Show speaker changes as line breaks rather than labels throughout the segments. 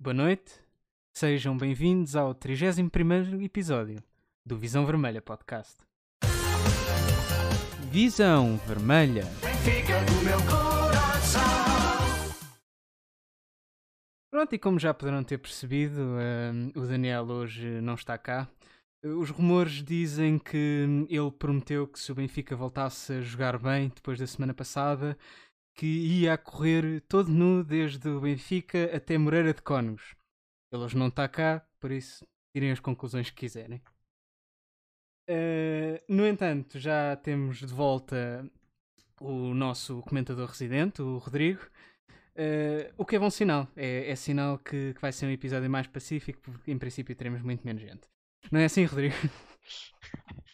Boa noite, sejam bem-vindos ao 31 episódio do Visão Vermelha Podcast. Visão Vermelha. Pronto, e como já poderão ter percebido, hum, o Daniel hoje não está cá. Os rumores dizem que ele prometeu que se o Benfica voltasse a jogar bem depois da semana passada, que ia a correr todo nu desde o Benfica até Moreira de Cónegos. Ele hoje não está cá, por isso tirem as conclusões que quiserem. Uh, no entanto, já temos de volta o nosso comentador residente, o Rodrigo. Uh, o que é bom sinal. É, é sinal que, que vai ser um episódio mais pacífico, porque em princípio teremos muito menos gente. Não é assim, Rodrigo?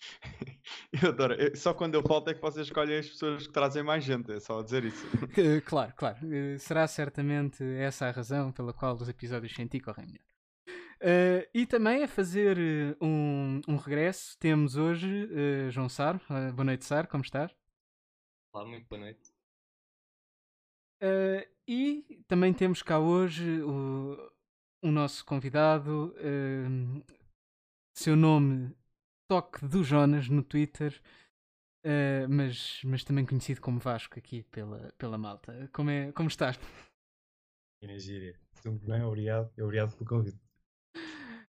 Eu adoro. Eu- só quando eu falto é que vocês escolhem as pessoas que trazem mais gente. É só dizer isso.
Claro, claro. Uh, será certamente essa a razão pela qual os episódios sem ti correm melhor. Uh, e também a fazer uh, um, um regresso, temos hoje uh, João Sar. Uh, boa noite, Sar, como estás?
Olá, muito boa noite.
Uh, e também temos cá hoje o, o nosso convidado, uh, seu nome Toque do Jonas no Twitter, uh, mas, mas também conhecido como Vasco aqui pela, pela malta. Como, é, como estás?
E na gíria. Tudo bem, obrigado. Obrigado pelo convite.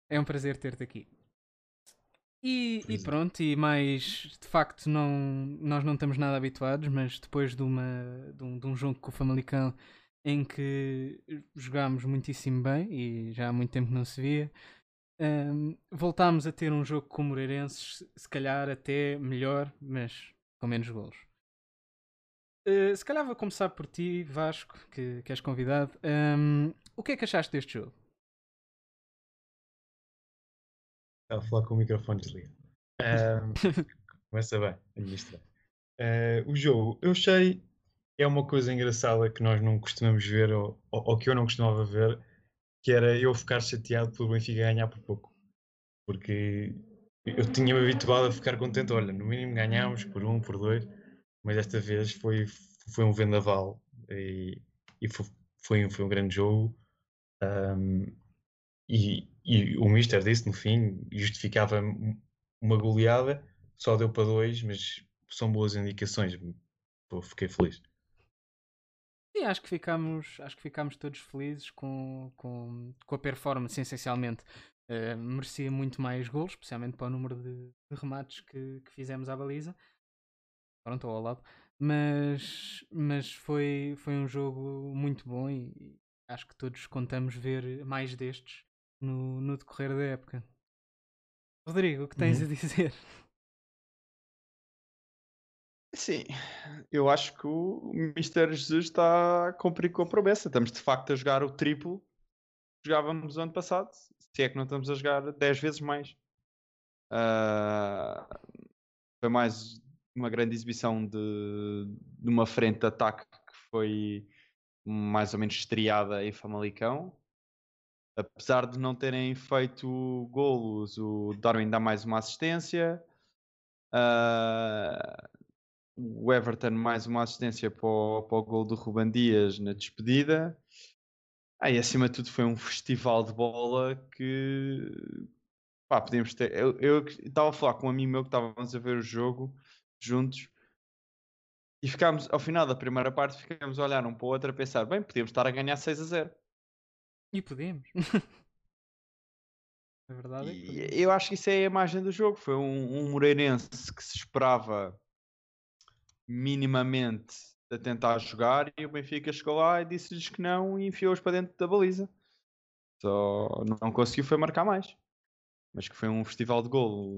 É um prazer ter-te aqui. E, e pronto, e mais de facto não, nós não estamos nada habituados, mas depois de, uma, de, um, de um jogo com o Famalicão em que jogámos muitíssimo bem e já há muito tempo não se via, hum, voltámos a ter um jogo com o Moreirenses, se calhar até melhor, mas com menos golos. Uh, se calhar vou começar por ti, Vasco, que, que és convidado. Hum, o que é que achaste deste jogo?
Estava a falar com o microfone desligado. Ahm, começa bem, administra. Ah, o jogo, eu achei, é uma coisa engraçada que nós não costumamos ver, ou, ou, ou que eu não costumava ver, que era eu ficar chateado pelo Benfica ganhar por pouco. Porque eu tinha-me habituado a ficar contente, olha, no mínimo ganhámos por um, por dois, mas desta vez foi, foi um vendaval e, e fo- foi, um- foi um grande jogo. Ahm, e, e o Mister disse no fim, justificava uma goleada, só deu para dois, mas são boas indicações. Pô, fiquei feliz.
Sim, acho que ficámos, acho que ficámos todos felizes com, com, com a performance, essencialmente. Eh, merecia muito mais golos, especialmente para o número de, de remates que, que fizemos à baliza. Pronto, ao lado. Mas, mas foi, foi um jogo muito bom e acho que todos contamos ver mais destes no, no decorrer da época. Rodrigo, o que tens
Uhum.
a dizer?
Sim, eu acho que o Mr. Jesus está a cumprir com a promessa. Estamos de facto a jogar o triplo que jogávamos no ano passado. Se é que não estamos a jogar 10 vezes mais. Ah, foi mais uma grande exibição de, de uma frente de ataque que foi mais ou menos estreada em Famalicão. Apesar de não terem feito golos, o Darwin dá mais uma assistência. Ah, o Everton mais uma assistência para o, para o gol do Ruban Dias na despedida. Ah, e acima de tudo foi um festival de bola que pá, podíamos ter. Eu eu estava a falar com um amigo meu que estávamos a ver o jogo juntos e ficámos, ao final da primeira parte, ficámos a olhar um para o outro a pensar, bem, podíamos estar a ganhar 6 a 0.
E podemos. a verdade é que podemos.
Eu acho que isso é a imagem do jogo. Foi um, um Moreirense que se esperava minimamente a tentar jogar e o Benfica chegou lá e disse-lhes que não e enfiou-os para dentro da baliza. Só não conseguiu foi marcar mais. Mas que foi um festival de golo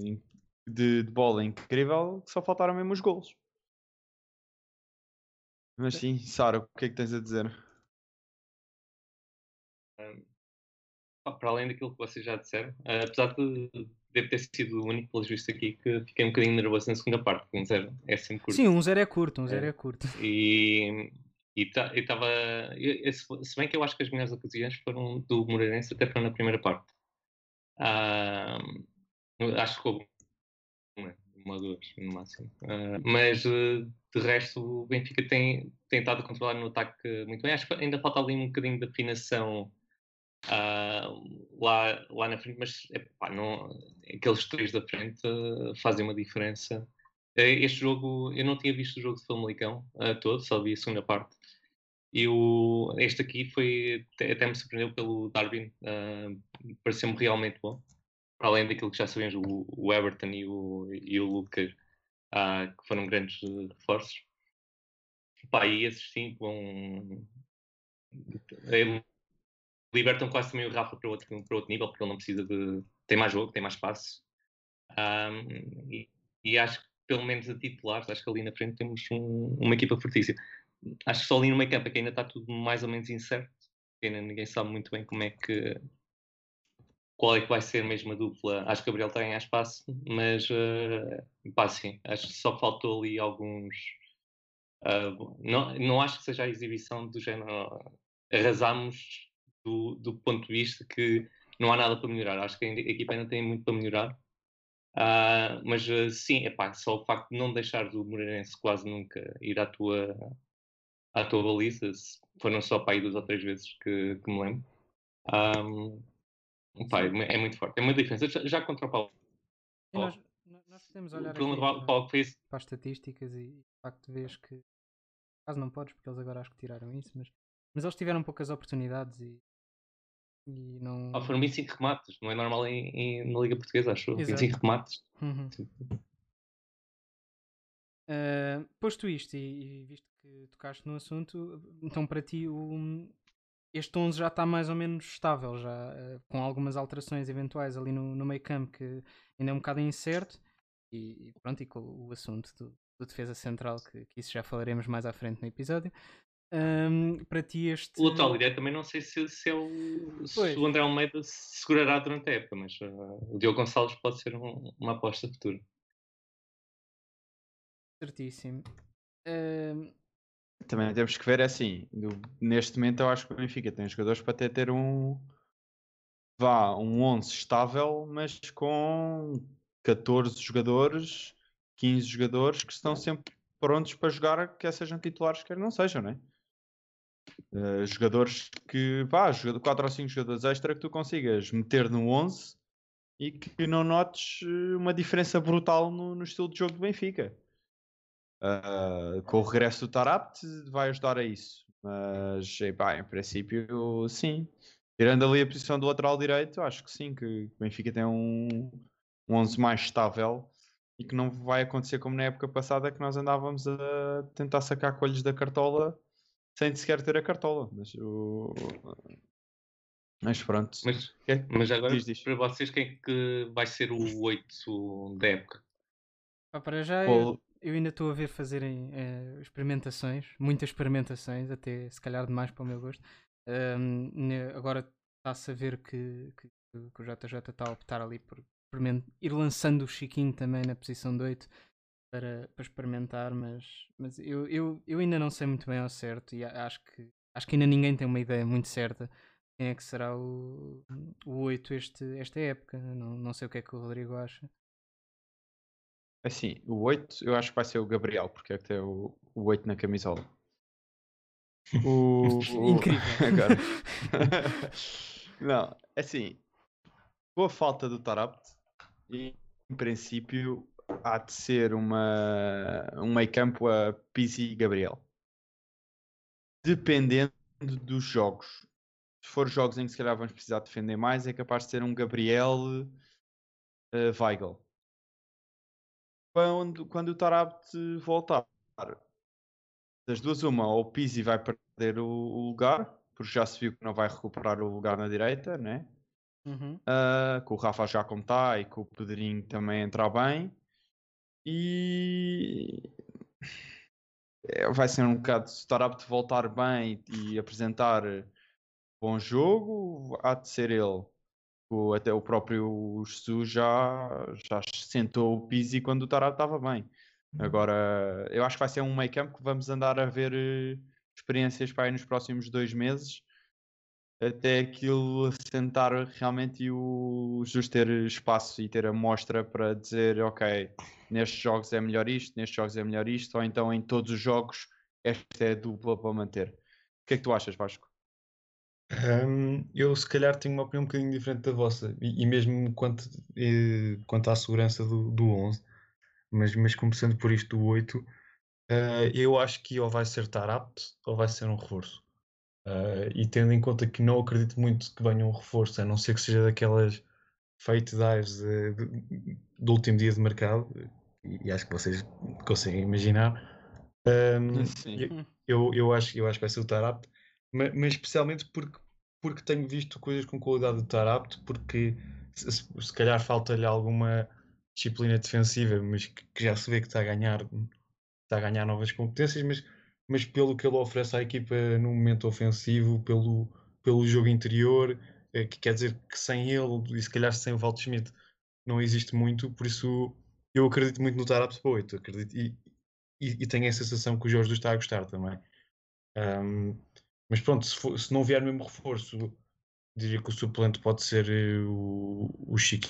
de, de bola incrível que só faltaram mesmo os golos. Mas sim, Sara, o que é que tens a dizer?
Ah, Para além daquilo que vocês já disseram, apesar de deve ter sido o único, pelos vistos aqui, que fiquei um bocadinho nervoso na segunda parte, porque um zero é sempre curto.
Sim, um zero é curto, um zero
É.
é curto.
E estava. Se bem que eu acho que as melhores ocasiões foram do Moreirense, até foram na primeira parte. Ah, acho que houve uma, uma ou duas no máximo. Ah, mas eh, de resto, o Benfica tem, a controlar no ataque muito bem. Acho que ainda falta ali um bocadinho de afinação ah, lá, lá na frente, mas epá, não, aqueles três da frente ah, fazem uma diferença. Eh, Este jogo, eu não tinha visto o jogo de Famalicão uh, todo, só vi a segunda parte. E o, este aqui foi, até, me surpreendeu pelo Darwin, uh, pareceu-me realmente bom. Para além daquilo que já sabemos, o, o Everton e o, e o uh, que foram grandes uh, reforços. Pá, e esses sim vão. eh, Libertam quase também o Rafa para outro, para outro nível, porque ele não precisa de. tem mais jogo, tem mais espaço. Um, e, e acho que, pelo menos a titulares, acho que ali na frente temos um- uma equipa fortíssima. Acho que só ali no meio campo que ainda está tudo mais ou menos incerto. Ainda ninguém sabe muito bem como é que. qual é que vai ser mesmo a dupla. Acho que o Gabriel ganhar espaço, mas. Uh, pá, sim, acho que só faltou ali alguns. ah, não, não acho que seja a exibição do género. Arrasamos do, do ponto de vista que não há nada para melhorar. Acho que a equipa ainda tem muito para melhorar. Ah, mas ah, sim, epá, só o facto de não deixar o Moreirense quase nunca ir à tua, à tua baliza, foram só para aí duas ou três vezes que, que me lembro. Ahm, pá, é, é muito forte, é uma diferença. Já, já contra o Paulo,
nós, podemos olhar aqui
Paulo-
para as estatísticas e de facto vês que quase não podes porque eles agora acho que tiraram isso, mas, mas eles tiveram poucas oportunidades e, e não.
Ah, foram 25 remates, não é normal em, em- na Liga Portuguesa, acho.
Exato.
25 remates.
Uhum. Uh, posto isto e, e visto que tocaste no assunto, então para ti o, este 11 já está mais ou menos estável, já uh, com algumas alterações eventuais ali no, no meio campo que ainda é um bocado incerto e, e pronto, e com o assunto do, do defesa central, que, que isso já falaremos mais à frente no episódio. Um, para ti este.
O lateral direito também não sei se, se é o, se o André Almeida se segurará durante a época, mas ah, o Diogo Gonçalves pode ser um- uma aposta futura.
Certíssimo. Um,
Também temos que ver é assim. do- neste momento eu acho que o Benfica tem jogadores para até ter um vá, um 11 estável, mas com 14 jogadores, 15 jogadores que estão sempre prontos para jogar, quer sejam titulares, quer não sejam, né? Eh, jogadores que, pá, 4 ou 5 jogadores extra que tu consigas meter no 11 e que não notes eh, uma diferença brutal no, no estilo de jogo do Benfica. Uh, com o regresso do Tarabt vai ajudar a isso. Mas, epá, em princípio, sim. Tirando ali a posição do lateral direito, acho que sim, que o Benfica tem um, um 11 mais estável e que não vai acontecer como na época passada que nós andávamos a tentar sacar coelhos da cartola sem sequer ter a cartola. Mas, o... mas pronto.
Mas,
É-
mas agora,
diz, diz.
para vocês, quem é que vai ser o 8 da época?
pá, para já eu,
Paulo-
eu ainda estou a ver fazerem eh, experimentações, muitas experimentações, até se calhar demais para o meu gosto. Ne- agora está-se a ver que, que, que o JJ está a optar ali por experimen- ir lançando o Chiquinho também na posição de 8 para, para experimentar, mas, mas eu, eu, eu ainda não sei muito bem ao certo e acho que, acho que ainda ninguém tem uma ideia muito certa quem é que será o, o 8 este, esta época. Não, não sei o que é que o Rodrigo acha.
Assim, o 8 eu acho que vai ser o Gabriel, porque é que tem o, o 8 na camisola. O, o-
Incrível.
Agora. Não, assim, com a falta do Tarabt, e, em princípio há de ser uma, um meio campo a Pizzi e Gabriel. Dependendo dos jogos. Se for jogos em que se calhar vamos precisar defender mais, é capaz de ser um Gabriel eh, Weigl. Quando, quando o Tarabt voltar, das duas, uma, ou o Pizzi vai perder o, o lugar, porque já se viu que não vai recuperar o lugar na direita, né?
Uhum.
Com o Rafa já como está e com o Pedrinho também entrar bem. E é, vai ser um bocado se o Tarabt voltar bem e apresentar bom jogo, há de ser ele. O, até o próprio Jesus já, já sentou o Pizzi quando o Tarabt estava bem. Agora, eu acho que vai ser um meio campo que vamos andar a ver eh, experiências para aí nos próximos dois meses até aquilo assentar realmente e o Jesus ter espaço e ter a mostra para dizer ok, nestes jogos é melhor isto, nestes jogos é melhor isto, ou então em todos os jogos esta é a dupla para manter. O que é que tu achas, Vasco?
Hum, eu se calhar tenho uma opinião um bocadinho diferente da vossa, e, e mesmo quanto, eh, quanto à segurança do, do 11, mas, mas começando por isto do 8, eh, eu acho que ou vai ser Tarapte ou vai ser um reforço. Eh, e tendo em conta que não acredito muito que venha um reforço, a não ser que seja daquelas fake dives do último dia de mercado, e, acho que vocês conseguem imaginar. hum,
Sim.
eu, eu, acho, eu acho que vai ser o Tarapte, ma- mas, especialmente porque, porque tenho visto coisas com qualidade do Tarapte, porque se, se- se calhar falta-lhe alguma disciplina defensiva, mas que, que já se vê que está a ganhar, está a ganhar novas competências, mas, mas pelo que ele oferece à equipa no momento ofensivo, pelo, pelo jogo interior, eh, que quer dizer que sem ele e se calhar sem o Walt Schmidt não existe muito, por isso eu acredito muito no para 8, acredito, e, e, e tenho a sensação que o Jorge está a gostar também. Ahm, mas pronto, se, for- se não vier mesmo reforço, diria que o suplente pode ser eh, o, o Chique,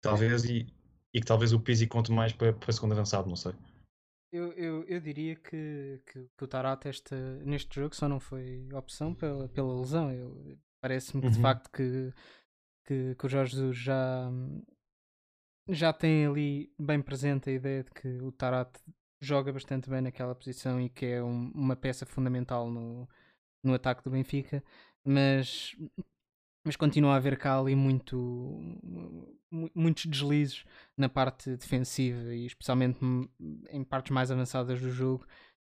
talvez, e, e que talvez o Pizzi conte mais para, para a segunda avançado, não sei.
Eu, eu, eu diria que, que, que o Tarate esta, neste jogo só não foi opção pela, pela lesão. Parece-me que de
Uhum.
facto que, que, que o Jorge Jesus já, já tem ali bem presente a ideia de que o Tarate joga bastante bem naquela posição e que é um- uma peça fundamental no, no ataque do Benfica, mas, mas continua a haver cá ali muito, mu- muitos deslizes na parte defensiva e especialmente em partes mais avançadas do jogo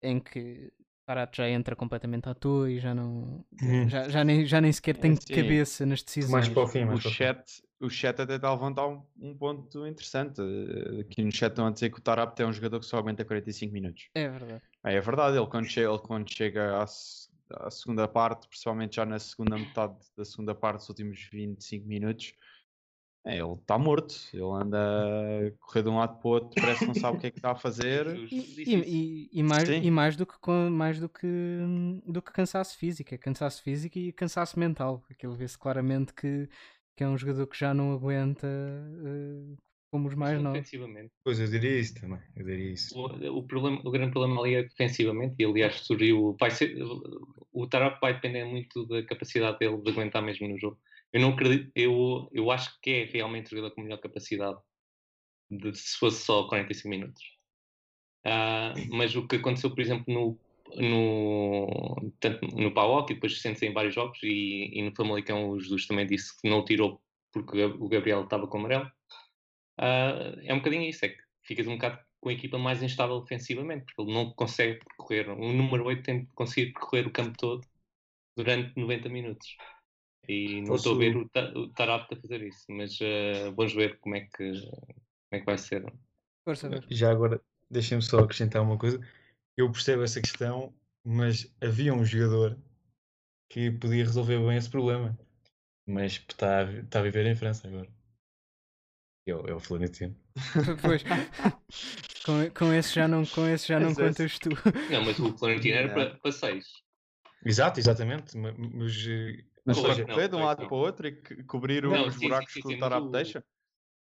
em que o Tarate já entra completamente à toa e já não
Uhum.
já, já, nem, já nem sequer tem
sim.
cabeça nas decisões.
Mais para o fim,
O chat, o chat até está a levantar um, um ponto interessante. Eh, Aqui no chat estão a dizer que o Tarapte é um jogador que só aguenta 45 minutos.
É verdade.
É, é verdade, ele quando chega, ele quando chega à, à segunda parte, principalmente já na segunda metade da segunda parte, os últimos 25 minutos, é, ele está morto. Ele anda a correr de um lado para o outro, parece que não sabe o que é que está a fazer.
E, e, e- mais,
Sim.
e mais do que mais do que do que cansaço físico, é cansaço físico e cansaço mental. Aquilo vê-se claramente que, que é um jogador que já não aguenta eh, como os mais novos.
Pois eu diria isso também, eu diria isso.
O, o, problema, o grande problema ali é defensivamente, e aliás surgiu. Vai ser, o Tarap vai depender muito da capacidade dele de aguentar mesmo no jogo. Eu não acredito, eu, eu acho que é realmente o jogador com melhor capacidade de, se fosse só 45 minutos. Ah, mas o que aconteceu, por exemplo, no, no, tanto no PAOK e depois sente em vários jogos, e, e no Famalicão o Jesus também disse que não o tirou porque o Gabriel estava com amarelo. Ah, é um bocadinho isso, é que ficas um bocado com a equipa mais instável ofensivamente, porque ele não consegue percorrer. O número 8 tem de conseguir percorrer o campo todo durante 90 minutos. E não estou a ver o, Ta- o Tarapte a fazer isso, mas ah, vamos ver como é, que, como é que vai ser.
Já agora, deixem-me só acrescentar uma coisa. Eu percebo essa questão, mas havia um jogador que podia resolver bem esse problema. Mas está, a- está a viver em França agora. É o, é o Florentino.
Pois, com, com esse já não, com esse já não
esse-
contas tu.
Não, mas o Florentino era para, para 6.
Exato, exatamente. ma- Mas, eh,
Mas
ou
para correr de um lado
não.
para o outro e co- cobrir
Não,
os
sim,
buracos
sim,
que
sim,
o Tarapte
o-
deixa.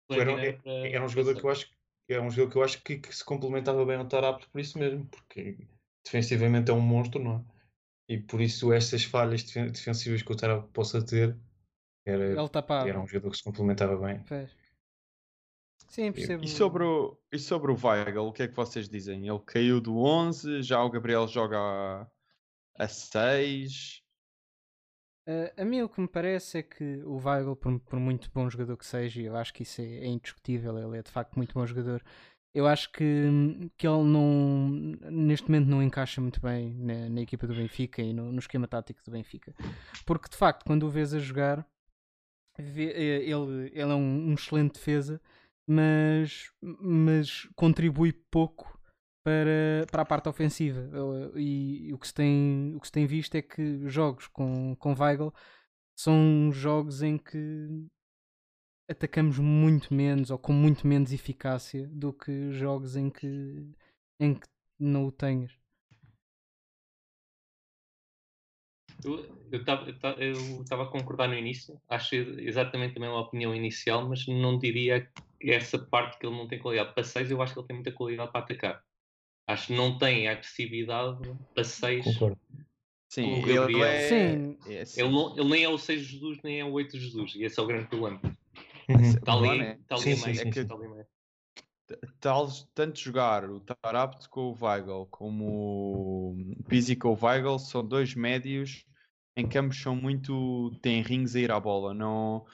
era, é- um jogador que eu acho é um jogador que eu acho que, que se complementava bem ao Tarapte por isso mesmo, porque defensivamente é um monstro, não é? E por isso estas falhas defen- defensivas que o Tarapte possa ter era,
Ele tapava.
era um jogador que se complementava bem.
Pois. Sim, percebo.
E sobre, o, e sobre o Weigl, o que é que vocês dizem? Ele caiu do 11, já o Gabriel joga a, a 6.
Uh, a mim o que me parece é que o Weigl, por, por muito bom jogador que seja, e eu acho que isso é, é indiscutível, ele é de facto muito bom jogador. Eu acho que, que ele não, neste momento não encaixa muito bem na, na equipa do Benfica e no, no esquema tático do Benfica. Porque de facto, quando o vês a jogar, vê- eh, ele, ele é um, um excelente defesa, mas, mas contribui pouco para, para a parte ofensiva. Eu- E, o, que se tem, o que se tem visto é que jogos com, com Weigl são jogos em que atacamos muito menos ou com muito menos eficácia do que jogos em que, em que não o tenhas.
Eu estava a concordar no início, acho exatamente a mesma opinião inicial, mas não diria essa parte que ele não tem qualidade para 6, eu acho que ele tem muita qualidade para atacar. Acho que não tem agressividade para 6
Concordo.
Sim,
o
ele é.
Sim.
é assim,
Ele, não, ele nem é o 6 Jesus, nem é o 8 Jesus. E esse é o grande problema.
Uhum.
Está ali,
é?
está ali
Sim,
a
sim,
ali a meio.
tal, tanto jogar o Tarabt com o Weigl como o Pizzi com o Weigl são dois médios em que ambos são muito tenrinhos a ir à bola. Não,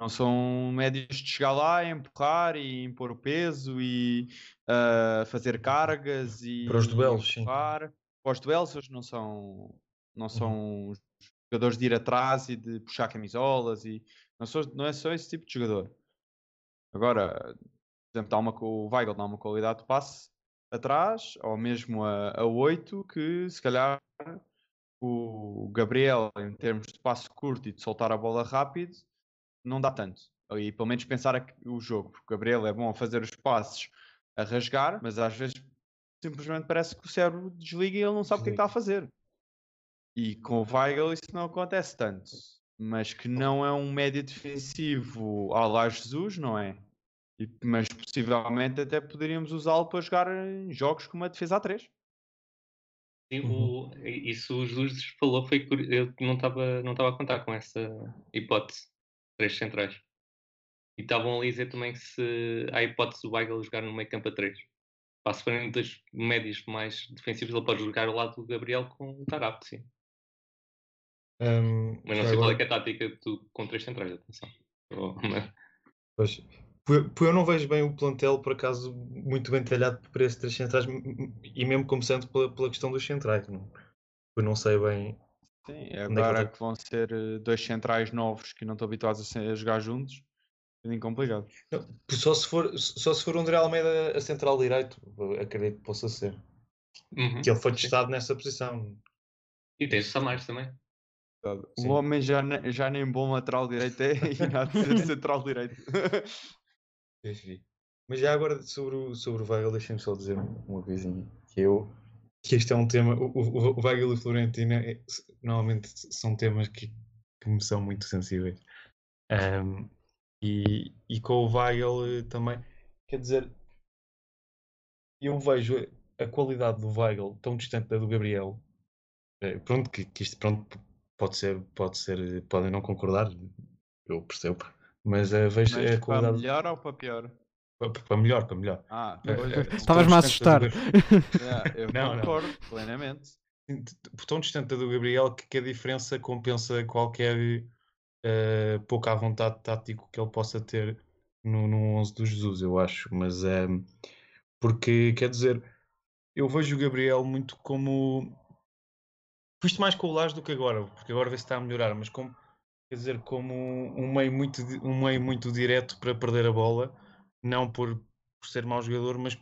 não são médios de chegar lá, empurrar e impor o peso e ah, fazer cargas e
Para os duelos, sim.
Para os duelos eles não são, não são jogadores de ir atrás e de puxar camisolas e não, sou, não é só esse tipo de jogador. Agora, por exemplo, dá uma, o Weigl dá uma qualidade de passe atrás, ou mesmo a, a 8, que se calhar o Gabriel, em termos de passe curto e de soltar a bola rápido, não dá tanto. E pelo menos pensar o jogo, porque o Gabriel é bom a fazer os passes a rasgar, mas às vezes simplesmente parece que o cérebro desliga e ele não sabe o que é que está a fazer. E com o Weigl isso não acontece tanto. Mas que não é um médio defensivo à lá Jesus, não é? E- mas possivelmente até poderíamos usá-lo para jogar em jogos com uma defesa a 3.
Sim,
Uhum.
o, isso o Jesus falou, foi eu não estava não estava a contar com essa hipótese. Três centrais. E estavam ali a dizer também que se há a hipótese do Weigl jogar no meio campo a três. Pá, se forem dos médios mais defensivos, ele pode jogar ao lado do Gabriel com o Tarap, sim.
Um,
Mas não sei qual é
agora-
que é a tática do, com três centrais, atenção. Oh,
Pois, eu não vejo bem o plantel, por acaso, muito bem talhado para esses três centrais, e mesmo começando pela, pela questão dos centrais. Não, eu não sei bem.
Sim,
é que
agora que vão ser eh, dois centrais novos que não estão habituados a, se- a jogar juntos, é um bocadinho complicado.
Não, só, se for, só se for o André Almeida a central direito, acredito que possa ser.
Uhum.
Que ele foi testado nessa posição.
E tens o Samares também.
Sim.
O homem já, ne- já nem bom lateral direito é e nada de ser central direito.
Mas já agora sobre o, sobre o Weigl, deixem-me só dizer uma coisinha. Que eu que este é um tema. O, o, o Weigl e o Florentino é- normalmente são temas que, que me são muito sensíveis. Ahm, e, e com o Weigl eh, também. Quer dizer, eu vejo a qualidade do Weigl tão distante da do Gabriel. Eh, pronto, que, que isto pronto, pode ser, pode ser, podem não concordar, eu percebo. Mas eh, vejo
Mas
a
para
qualidade.
melhor ou para pior?
Pa- pa- Para melhor, para melhor.
Ah,
eh,
é.
tão
Estavas-me a assustar.
Eu
Não, não.
concordo plenamente.
T- t- tão distante do Gabriel que, que a diferença compensa qualquer eh, pouca vontade tático que ele possa ter no, no 11 do Jesus, eu acho. Mas ehm, porque quer dizer, eu vejo o Gabriel muito como isto mais com o Lage do que agora, porque agora vê se está a melhorar, mas como quer dizer, como um meio muito, um meio muito direto para perder a bola, não por, por ser mau jogador, mas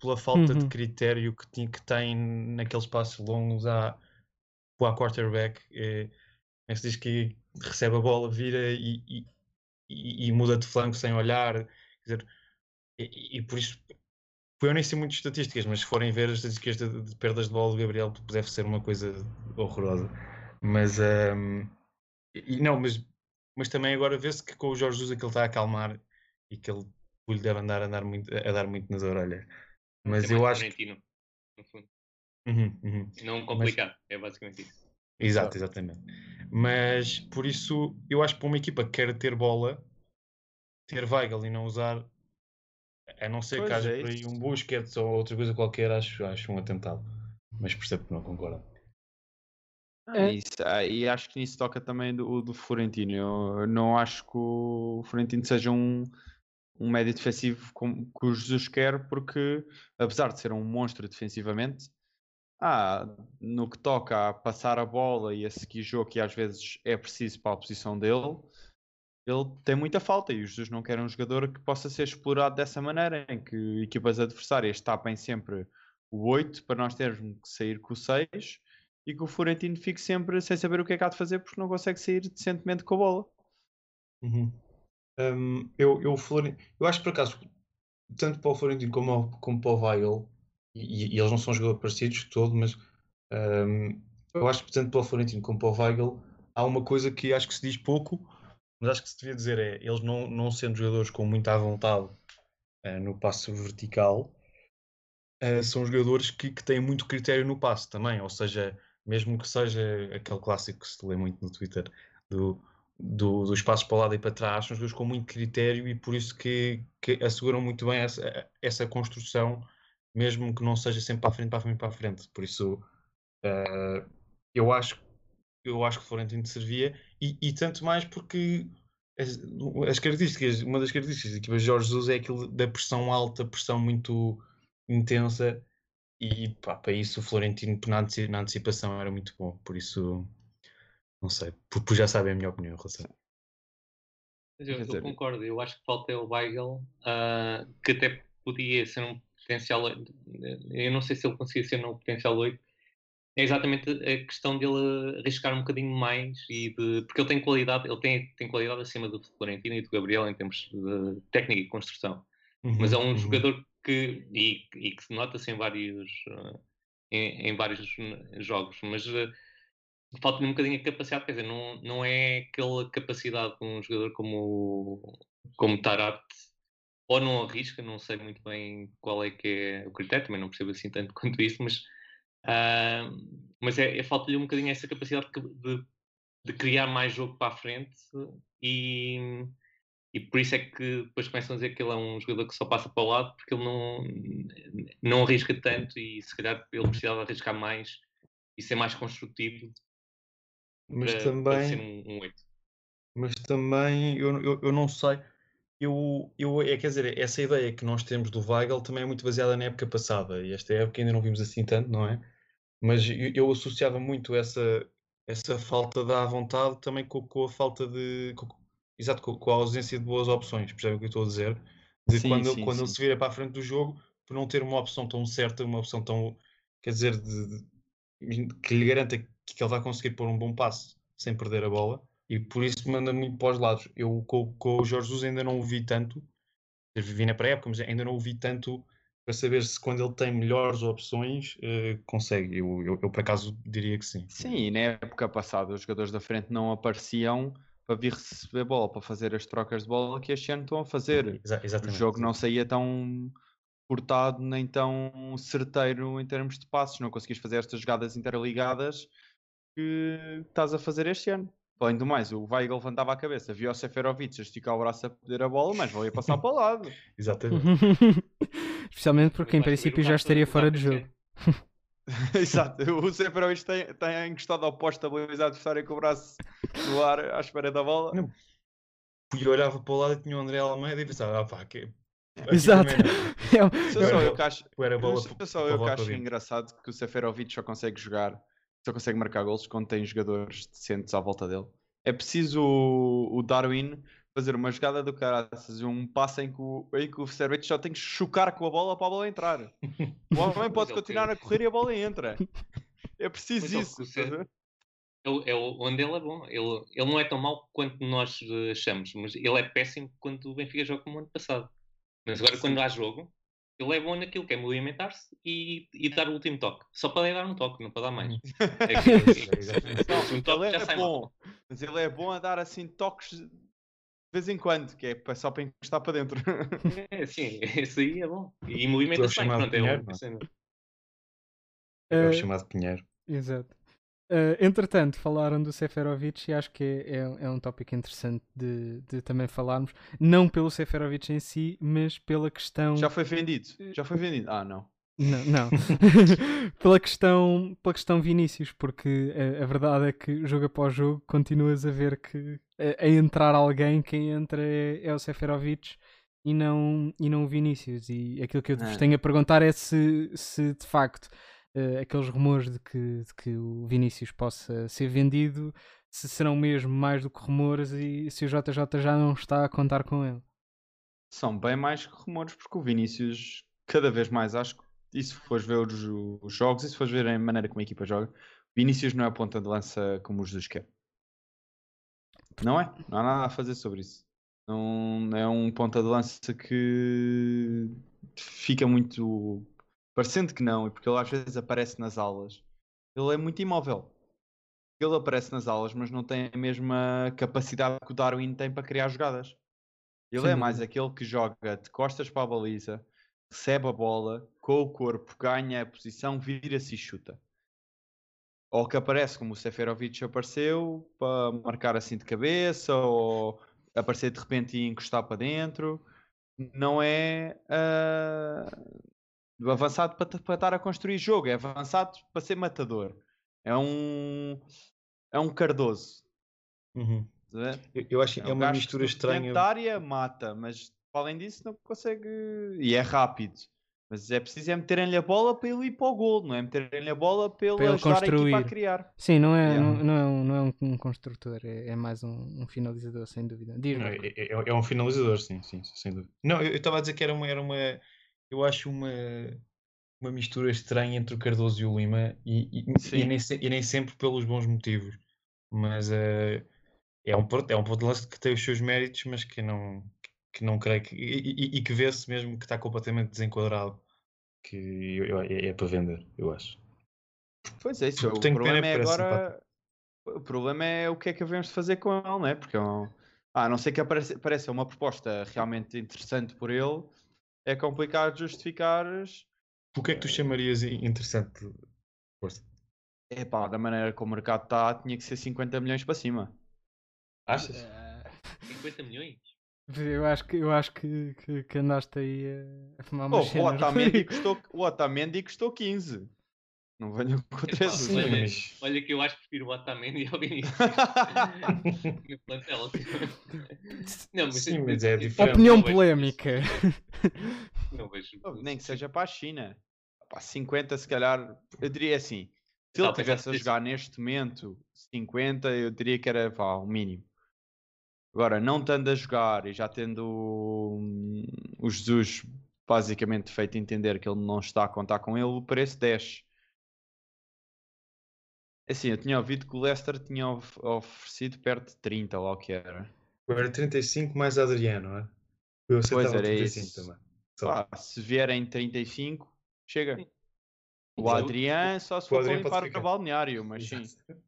pela falta de
Uhum.
critério que, tinha, que tem naqueles passos longos à, à quarterback. É, é que se diz que recebe a bola, vira e, e, e- e muda de flanco sem olhar. Quer dizer, e, e por isso eu nem sei muito de estatísticas, mas se forem ver as estatísticas de, de perdas de bola do Gabriel, deve ser uma coisa horrorosa. Mas ahm, e, e não, mas, mas também agora vê-se que com o Jorge Jesus aquilo está a acalmar e que ele lhe deve andar a, andar muito, a dar muito nas orelhas. Mas
É
eu acho que.
No fundo.
Uhum, uhum.
Não complicado, é basicamente isso.
Exato, exatamente. Mas por isso eu acho que para uma equipa que quer ter bola, ter Weigl e não usar, a não ser que
Pois
haja
é
por aí um Busquets ou outra coisa qualquer, acho, acho um atentado. Mas percebo que não concordo.
Ah, isso, ah, e acho que nisso toca também do, do Florentino. Eu não acho que o Florentino seja um, um médio defensivo como que o Jesus quer, porque apesar de ser um monstro defensivamente, ah, no que toca a passar a bola e a seguir jogo, que às vezes é preciso para a posição dele, ele tem muita falta e o Jesus não quer um jogador que possa ser explorado dessa maneira, em que equipas adversárias tapem sempre o 8 para nós termos que sair com o 6 e que o Florentino fique sempre sem saber o que é que há de fazer porque não consegue sair decentemente com a bola.
Uhum. Hum, eu, eu, Floren- eu acho por acaso, tanto para o Florentino como, como para o Weigl, e, e eles não são jogadores parecidos todo, mas hum, eu acho que tanto para o Florentino como para o Weigl há uma coisa que acho que se diz pouco, mas acho que se devia dizer é, eles não, não sendo jogadores com muita vontade eh, no passo vertical, eh, são jogadores que, que têm muito critério no passe também, ou seja, mesmo que seja aquele clássico que se lê muito no Twitter do, do, dos passos para o lado e para trás, são jogadores com muito critério e por isso que, que asseguram muito bem essa, essa construção, mesmo que não seja sempre para a frente, para a frente, para a frente. Por isso, uh, eu acho eu acho que o Florentino servia e, e tanto mais porque as, as, características, uma das características da equipa de Jorge Jesus é aquilo da pressão alta, pressão muito intensa e pá, para isso o Florentino na, antecipação era muito bom, por isso não sei, porque já sabem a minha opinião em
Eu, eu, concordo, eu acho que falta é o Weigel, uh, que até podia ser um potencial. Eu não sei se ele conseguia ser um potencial 8. É exatamente a questão dele arriscar um bocadinho mais e de, porque ele tem qualidade, ele tem, tem qualidade acima do Florentino e do Gabriel em termos de técnica e construção. Uhum, mas é um uhum. jogador que e, e que se nota-se em vários uh, em, em, vários jogos, mas uh, falta-lhe um bocadinho a capacidade, quer dizer, não, não é aquela capacidade de um jogador como, como Tarat, ou não arrisca, não sei muito bem qual é que é o critério, também não percebo assim tanto quanto isso, mas, uh, mas é, é falta-lhe um bocadinho essa capacidade de, de, criar mais jogo para a frente e, e por isso é que depois começam a dizer que ele é um jogador que só passa para o lado porque ele não, não arrisca tanto e se calhar ele precisava arriscar mais e ser mais construtivo
mas para, também, para um, um 8. Mas também, eu, eu, eu não sei, eu, eu, é, quer dizer, essa ideia que nós temos do Weigl também é muito baseada na época passada, e esta época ainda não vimos assim tanto, não é? Mas eu, eu associava muito essa, essa falta de à vontade também com, com a falta de. Com, exato, com, com, a ausência de boas opções, percebe o que eu estou a dizer? De sim, quando, sim, quando sim. ele se vira para a frente do jogo, por não ter uma opção tão certa, uma opção tão. quer dizer, de, de, que lhe garanta que ele vai conseguir pôr um bom passo sem perder a bola e por isso manda muito para os lados. Eu com, com o Jorge Jesus ainda não o vi tanto, vi na pré-época, mas ainda não o vi tanto para saber se quando ele tem melhores opções uh, consegue. Eu, eu, eu, por acaso diria que sim.
Sim, e na época passada os jogadores da frente não apareciam para vir receber bola, para fazer as trocas de bola que este ano estão a fazer.
Exa exatamente.
O jogo não saía tão portado nem tão certeiro em termos de passos, não conseguis fazer estas jogadas interligadas que estás a fazer este ano. Além do mais, o Weigl levantava a cabeça, viu o Seferovic a esticar o braço a pedir a bola, mas valia passar para o lado.
Exatamente.
Especialmente porque em princípio já estaria fora de jogo.
Exato, o Seferovic tem, tem encostado ao posto estabilizado, adversário com o braço no ar à espera da bola. Não.
E eu olhava para o lado e tinha o André Almeida e pensava, ah pá, que...
Exato.
É sou só eu que acho, só eu que acho engraçado que o Seferovic só consegue jogar só consegue marcar gols quando tem jogadores decentes à volta dele. É preciso o, o Darwin fazer uma jogada do caraças, um passe em que o, em que o Servete só tem que chocar com a bola para a bola entrar. O homem pode continuar a correr e a bola entra. É preciso mas isso.
É, é onde ele é bom. Ele, ele não é tão mau quanto nós achamos, mas ele é péssimo quando o Benfica joga como o ano passado. Mas agora, Sim. quando há jogo, ele é bom naquilo que é movimentar-se e, e, dar o último toque. Só para dar um toque, não para dar mais. É que,
um toque ele é bom, mal. mas ele é bom a dar assim toques de vez em quando, que é só para encostar para dentro.
É, sim, esse aí é bom. E movimenta-se bem, pronto,
é, é o chamado Pinheiro.
Exato. Uh, entretanto, falaram do Seferovic e acho que é, é, é um tópico interessante de, de, também falarmos, não pelo Seferovic em si, mas pela questão.
Já foi vendido? Já foi vendido? Ah, não.
Não, não. pela, questão, pela questão Vinícius, porque a, a, verdade é que jogo após jogo continuas a ver que a, a entrar alguém, quem entra é, é, o Seferovic e não, e não o Vinícius. E aquilo que eu vos tenho a perguntar é se, se de facto uh, aqueles rumores de que, de que o Vinícius possa ser vendido, se serão mesmo mais do que rumores e se o JJ já não está a contar com ele.
São bem mais que rumores, porque o Vinícius, cada vez mais, acho que, e se fores ver os, os jogos, e se fores ver a maneira como a equipa joga, Vinícius não é a ponta de lança como o Jesus quer. Não é? Não há nada a fazer sobre isso. Não é um ponta de lança que fica muito parecendo que não, e porque ele às vezes aparece nas aulas, ele é muito imóvel. Ele aparece nas aulas, mas não tem a mesma capacidade que o Darwin tem para criar jogadas. Ele Sim. é mais aquele que joga de costas para a baliza, recebe a bola, com o corpo, ganha a posição, vira-se e chuta. ou que aparece como o Seferovic apareceu para marcar assim de cabeça ou aparecer de repente e encostar para dentro. Não é uh, avançado para, para estar a construir jogo, é avançado para ser matador. É um é um Cardoso.
Uhum. Eu, eu acho que
É
é
um
uma mistura estranha.
área mata, mas além disso não consegue. E é rápido. Mas é preciso é meterem-lhe a bola para ele ir para o gol, não é meterem-lhe a bola para ele,
Para ele
ajudar a equipa a
construir.
criar.
Sim, não é,
Yeah.
não, não é, um, não é um, um construtor, é, é mais um, um finalizador, sem dúvida.
Não, é, é- é um finalizador, sim, sim, sem dúvida. Não, eu eu estava a dizer que era uma, era uma, eu acho uma, uma mistura estranha entre o Cardoso e o Lima e, e- e nem, e nem sempre pelos bons motivos. Mas eh, é um ponto, é um ponto de lance que tem os seus méritos, mas que não, que não creio que. E, que vê-se mesmo que está completamente desenquadrado. Que é, é para vender, eu acho.
Pois é, isso. O
Tenho pena
problema é
parece
agora. O problema é o que é que havemos de fazer com ele, não é? Porque é um... ah, a não ser que apareça, pareça uma proposta realmente interessante por ele, é complicado justificares.
O que é que tu chamarias i- interessante? Força.
Epá, da maneira como o mercado está, tinha que ser 50 milhões para cima.
Achas?
Eh,
50 milhões?
Eu acho que, eu acho que, que, que andaste aí a, a fumar
Oh,
uma
o,
cena.
Otamendi custou, o Otamendi custou 15. Não venham com
Epá,
13.
sim,
olha,
mas-
olha que eu acho que prefiro o Otamendi ao Vinícius no plantel. Não, mas,
Sim, mas é diferente.
Opinião polémica.
Não vejo.
Nem que seja para a China. Pá, 50 se calhar, eu diria assim, se ele estivesse a jogar neste momento 50, eu diria que era vá, o mínimo. Agora, não estando a jogar e já tendo hum, o Jesus basicamente feito entender que ele não está a contar com ele, o preço desce. Assim, eu tinha ouvido que o Leicester tinha of- oferecido perto de 30, ou o que era.
Agora 35 mais Adriano, não é? Eu
Pois era
35
isso.
também.
Pá, se vierem 35, chega.
Sim.
O Adriano só se for para limpar o
ficar.
balneário, mas sim.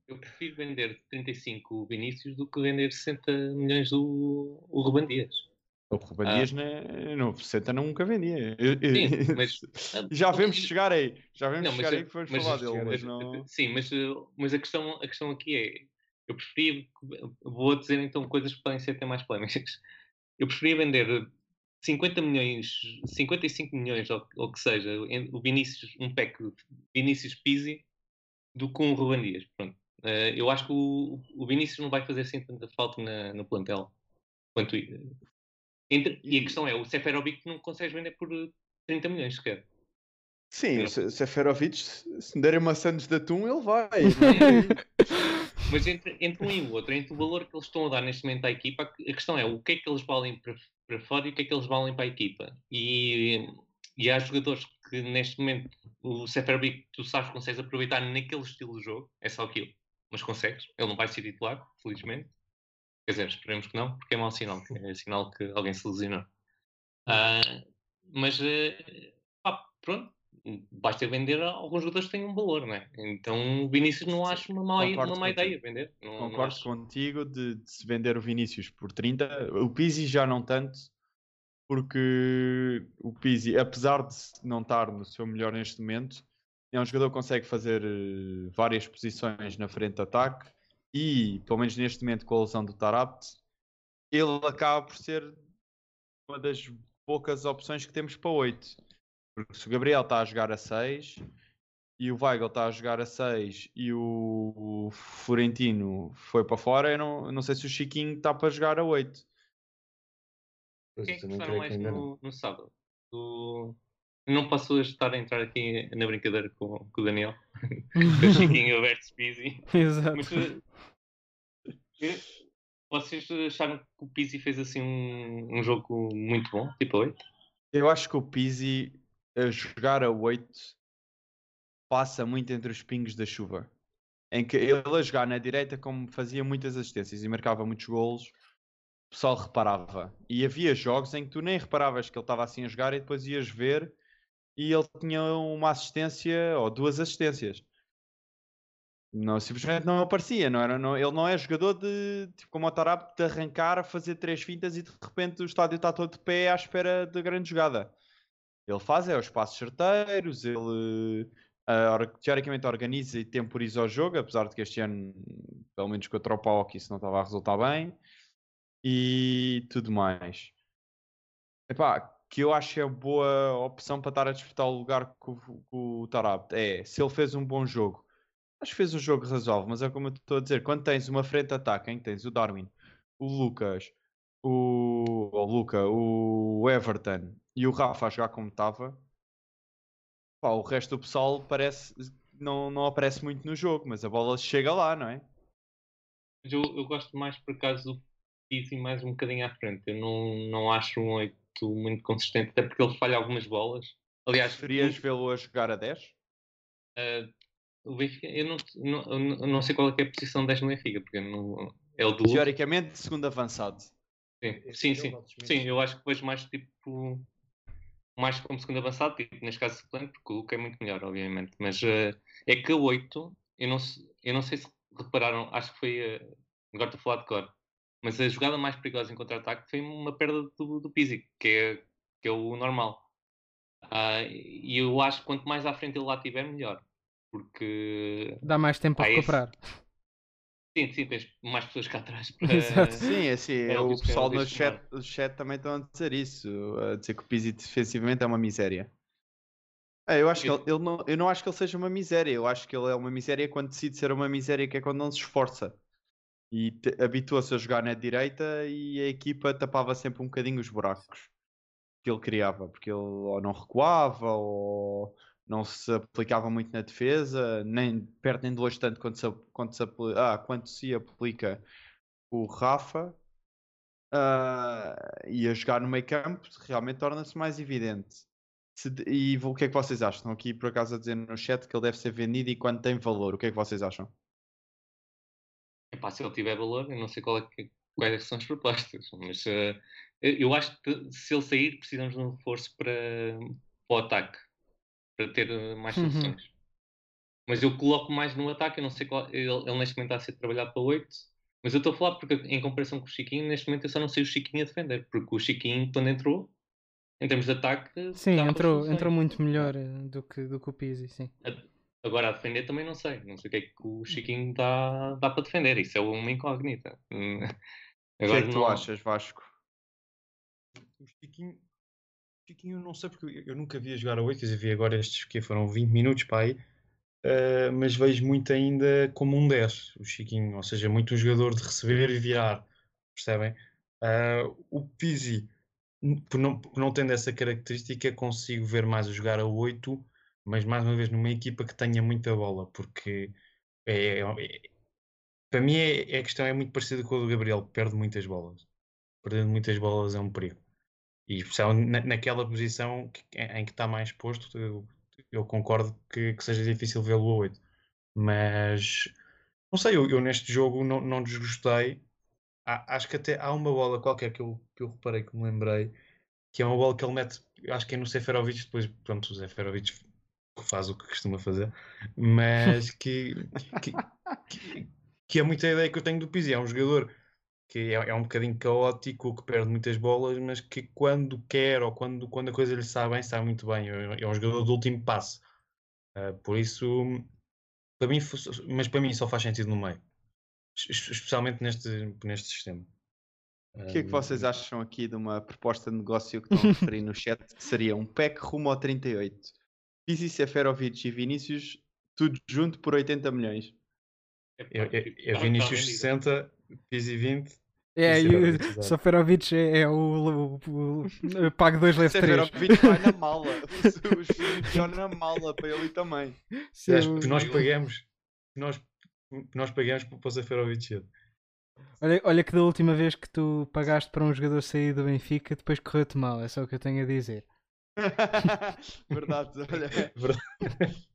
Eu prefiro vender 35 o Vinícius do que vender 60 milhões do o Ruben Dias.
O Ruben Dias né, no 60 nunca vendia.
Sim, mas-
já vemos chegar aí. Já vemos
Não,
chegar
eu-
aí que vamos
mas
falar dele, mas não.
Sim, mas, uh, mas a, questão, a questão aqui é: eu preferia. Vou dizer então coisas que podem ser até mais polémicas. Eu preferia vender 50 milhões, 55 milhões, ou ou que seja, o Vinícius, um pack de Vinícius Pizzi, do que um Ruben Dias. Pronto. Uh, eu acho que o, o Vinícius não vai fazer assim tanta falta na- no plantel quanto. Entre, e a questão é: o Seferovic não consegues vender por uh, 30 milhões sequer.
Sim, se Seferovic, se me derem maçãs de atum, ele vai.
Mas entre, entre um e o outro, entre o valor que eles estão a dar neste momento à equipa, a questão é o que é que eles valem para, para fora e o que é que eles valem para a equipa. E, e há jogadores que neste momento o Seferovic, tu sabes que consegues aproveitar naquele estilo de jogo, é só aquilo, mas consegues. Ele não vai ser titular, felizmente. Quer dizer, esperemos que não, porque é mau sinal, é sinal que alguém se lesionou. Ah, mas eh, pá, pronto, basta vender alguns jogadores que têm um valor, não é? Então o Vinícius não acho uma má, uma má ideia vender. Não, não
Concordo
acho.
contigo de, de se vender o Vinícius por 30. O Pizzi já não tanto, porque o Pizzi, apesar de não estar no seu melhor neste momento, é um jogador que consegue fazer eh, várias posições na frente de ataque e, pelo menos neste momento, com a lesão do Tarabt, ele acaba por ser uma das poucas opções que temos para 8. Porque se o Gabriel está a jogar a 6 e o Weigl está a jogar a 6 e o, Florentino foi para fora, eu não, eu não sei se o Chiquinho está para jogar a 8.
Pois
Quem é que gostaram mais no, no sábado? Do... Não posso estar a entrar aqui na brincadeira com, com o Daniel, com o Chiquinho Alberto Spizzi.
Exato.
Mas eh, eh, vocês acharam que o Pizzi fez assim um, um jogo muito bom, tipo 8?
Eu acho que o Pizzi a jogar a 8 passa muito entre os pingos da chuva. Em que ele a jogar na direita, como fazia muitas assistências e marcava muitos golos, o pessoal reparava. E havia jogos em que tu nem reparavas que ele estava assim a jogar e depois ias ver e ele tinha uma assistência ou duas assistências. Não, simplesmente não aparecia, não era, não- ele não é jogador de, tipo, como o Tarap, de arrancar, fazer três fintas e de repente o estádio está todo de pé à espera de grande jogada. Ele faz é os passos certeiros, ele or- teoricamente organiza e temporiza o jogo, apesar de que este ano, pelo menos contra o PAOK, isso não estava a resultar bem. E tudo mais. Epá, que eu acho que é boa opção para estar a disputar o lugar com, o- Tarab. É, se ele fez um bom jogo. Acho que fez um jogo razoável, mas é como eu estou a dizer, quando tens uma frente de ataque, que tens o Darwin, o Lucas, o, o Luca, o Everton e o Rafa a jogar como estava, o resto do pessoal parece, não, não aparece muito no jogo, mas a bola chega lá, não é?
Eu, eu gosto mais, por acaso, do Pizzi mais um bocadinho à frente. Eu não, não acho um 8 muito consistente, até porque ele falha algumas bolas. Aliás,
Preferias vê-lo a jogar a 10?
eh, o Benfica, eu não, não, eu não- eu não sei qual é, que é a posição 10 no Benfica, porque eu não, é o do.
Teoricamente, segundo avançado.
Sim,
Esse
sim,
é
sim. Sim, eu acho que vejo mais tipo. Mais como segundo avançado, tipo, neste caso suplente, porque o Luca é muito melhor, obviamente. Mas eh, é que a 8, eu não, eu não sei se repararam, acho que foi. eh, agora estou a falar de cor. Mas a jogada mais perigosa em contra-ataque foi uma perda do, do Pizzi, que é, que é o normal. Ah, e eu acho que quanto mais à frente ele lá tiver, melhor. Porque.
Dá mais tempo a
Ah, esse-
recuperar.
Sim, sim, tens mais pessoas cá atrás para.
Exato.
Sim, é assim,
É o é
pessoal no
risco
chat, no chat também estão a dizer isso, a dizer que o Pizzi defensivamente é uma miséria. É, eu acho que ele, ele não, eu não acho que ele seja uma miséria, eu acho que ele é uma miséria quando decide ser uma miséria, que é quando não se esforça. E habitua-se a jogar na direita e a equipa tapava sempre um bocadinho os buracos que ele criava, porque ele ou não recuava ou não se aplicava muito na defesa, nem perto nem longe tanto quanto se, quanto se, ah, quanto se aplica o Rafa ah, e a jogar no meio campo realmente torna-se mais evidente. Se e o que é que vocês acham? Estão aqui por acaso a dizer no chat que ele deve ser vendido e quando tem valor. O que é que vocês acham?
Epá, se ele tiver valor, eu não sei qual é que- quais é são as propostas, mas eh, eu acho que se ele sair, precisamos de um reforço para, para o ataque, para ter eh, mais
Uhum.
soluções. Mas eu coloco mais no ataque, eu não sei qual. Ele, ele neste momento está a ser trabalhado para 8, mas eu estou a falar porque, em comparação com o Chiquinho, neste momento eu só não sei o Chiquinho a defender, porque o Chiquinho, quando entrou, em termos de ataque,
Sim, entrou, entrou muito melhor eh, do que, do que o Pizzi, sim.
Agora a defender também não sei. Não sei o que é que o Chiquinho dá, dá para defender. Isso é uma incógnita. Hum,
O que é
Agora
que tu
não-
achas, Vasco?
O Chiquinho, Chiquinho, eu não sei porque eu- eu nunca vi a jogar a 8, quer dizer, vi agora estes que foram 20 minutos para aí, eh, mas vejo muito ainda como um 10, o Chiquinho, ou seja, muito um jogador de receber e virar, percebem? Ah, o Pizzi, por não, por não tendo essa característica, consigo ver mais a jogar a 8, mas mais uma vez numa equipa que tenha muita bola, porque é, é- para mim é, é a questão é muito parecida com a do Gabriel, perde muitas bolas. Perdendo muitas bolas é um perigo. E na, naquela posição que- em que está mais exposto, eu, eu concordo que, que seja difícil vê-lo a 8. Mas não sei, eu, eu neste jogo não, não desgostei. Há- acho que até há uma bola qualquer que eu, que eu reparei que me lembrei, que é uma bola que ele mete, acho que é no Seferovic, depois pronto, o Seferovic faz o que costuma fazer, mas que, que, que, que é muita ideia que eu tenho do Pizzi, é um jogador que é, é um bocadinho caótico, que perde muitas bolas, mas que quando quer ou quando, quando a coisa lhe sabe bem, sabe muito bem. É, é um jogador do último passo. Ah, por isso, para mim, mas para mim só faz sentido no meio, Es- especialmente neste, neste sistema.
O que é que vocês acham aqui de uma proposta de negócio que estão a referir no chat? Que seria um pack rumo ao 38. Pizzi, Seferovic e Vinícius, tudo junto por 80 milhões.
É, é, é Vinícius
está vendido.
60, Pizzi 20.
É, e o
Seferovic, exato.
Soferovic é, é o, o, o, o Pago 2 leve 3.
Seferovic vai na mala. Os Vinícius vão na mala para ele também.
Sim,
Aliás,
o-
nós pagamos, nós, nós pagamos para o Seferovic cedo.
olha, olha que da última vez que tu pagaste para um jogador sair do Benfica, depois correu-te mal, é só o que eu tenho a dizer.
Verdade, olha.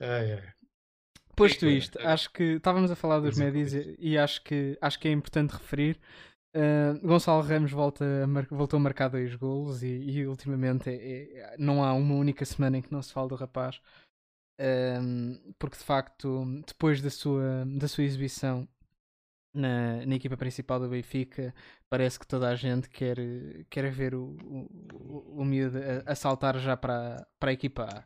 Ai, ai.
Posto isto, acho que estávamos a falar dos médios e, e acho, que, acho que é importante referir. uh, Gonçalo Ramos volta a mar- voltou a marcar dois golos e, e ultimamente é- é- não há uma única semana em que não se fala do rapaz. Um, porque de facto, depois da sua, da sua exibição na, na equipa principal do Benfica, parece que toda a gente quer, quer ver o, o, o, miúdo a, a saltar já para, para a equipa A.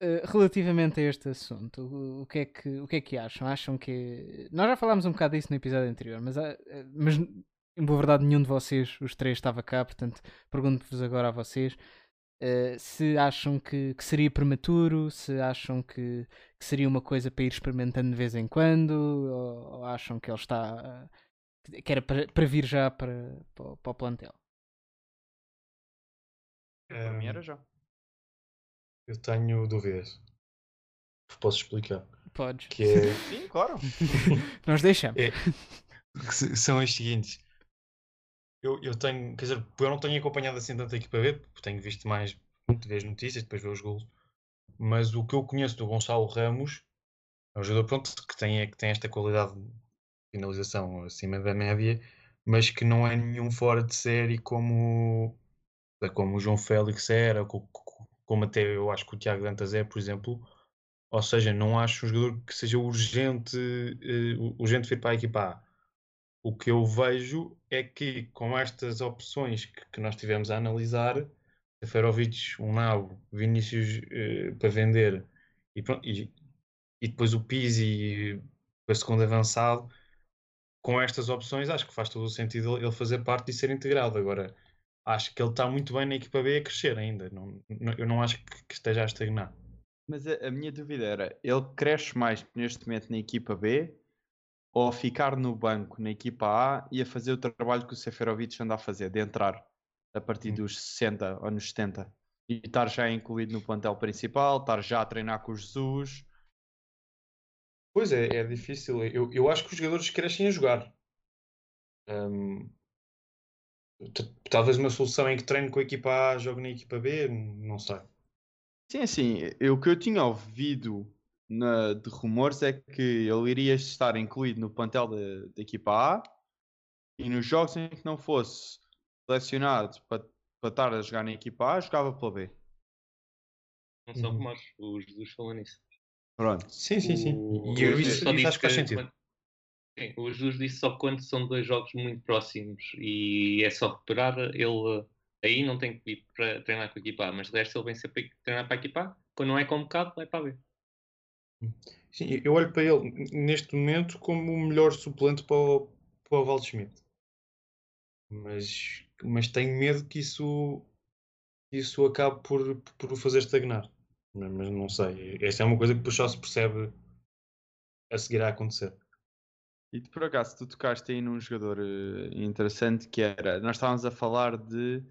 Uh, relativamente a este assunto, o, o, que é que, o que é que acham? Acham que. Nós já falámos um bocado disso no episódio anterior, mas, uh, mas em boa verdade nenhum de vocês, os três, estava cá, portanto pergunto-vos agora a vocês uh, se acham que, que, seria prematuro, se acham que, que, seria uma coisa para ir experimentando de vez em quando, ou, ou acham que ele está. que era para, para vir já para, para, para o plantel.
Para mim era já.
Eu tenho dúvidas. Posso explicar?
Podes.
Que é...
Sim, claro.
Nós deixamos.
É... São as seguintes. Eu, eu tenho, quer dizer, eu não tenho acompanhado assim tanto a equipa B, porque tenho visto mais muito vezes notícias, depois ver os gols. Mas o que eu conheço do Gonçalo Ramos é um jogador pronto, que, tem, que tem esta qualidade de finalização acima da média, mas que não é nenhum fora de série como, como o João Félix era, como até eu acho que o Tiago Dantas é, por exemplo. Ou seja, não acho um jogador que seja urgente, uh, urgente vir para a equipa A. O que eu vejo é que com estas opções que, que nós tivemos a analisar, Seferovic, um Nabo, Vinícius uh, para vender e, e, e, depois o Pizzi para segundo avançado, com estas opções acho que faz todo o sentido ele fazer parte e ser integrado. Agora, acho que ele está muito bem na equipa B a crescer ainda. Não, não, eu não acho que, que esteja a estagnar.
Mas a, a, minha dúvida era: ele cresce mais neste momento na equipa B ou a ficar no banco na equipa A e a fazer o trabalho que o Seferovic anda a fazer, de entrar a partir dos 60 ou nos 70 e estar já incluído no plantel principal, estar já a treinar com o Jesus?
Pois é, é difícil. Eu, eu acho que os jogadores crescem a jogar. Um, Talvez uma solução em que treino com a equipa A, jogo na equipa B, não sei.
Sim, assim, o que eu tinha ouvido na, de rumores é que ele iria estar incluído no plantel da equipa A e nos jogos em que não fosse selecionado para, para estar a jogar na equipa A, jogava pela B.
Não são uhum. rumores, o Jesus falou nisso.
Pronto.
Sim, sim, sim. O, e eu, isso, isso acho que faz sentido.
Sim, o Jesus disse só quando são dois jogos muito próximos e é só recuperar, ele aí não tem que ir para treinar com a equipa A, mas de resto ele vem sempre treinar para a equipa A, quando não é convocado, vai para a B.
Sim, eu olho para ele neste momento como o melhor suplente para o, para o Waldschmidt. Mas, mas tenho medo que isso, isso acabe por, por o fazer estagnar. Mas não sei. Esta é uma coisa que depois só se percebe a seguir a acontecer.
E por acaso tu tocaste aí num jogador uh, interessante que era, nós estávamos a falar de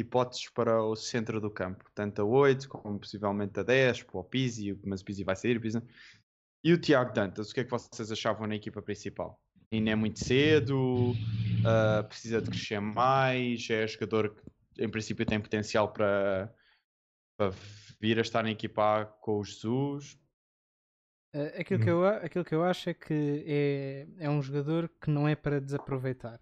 hipóteses para o centro do campo, tanto a 8 como possivelmente a 10, para o Pizzi, mas o Pizzi vai sair, o Pizzi... E o Tiago Dantas, o que é que vocês achavam na equipa principal? Ainda é muito cedo, uh, precisa de crescer mais, é jogador que em princípio tem potencial para, para vir a estar na equipa com o Jesus.
Uh, aquilo, hum. que eu, aquilo que eu acho é que é, é um jogador que não é para desaproveitar.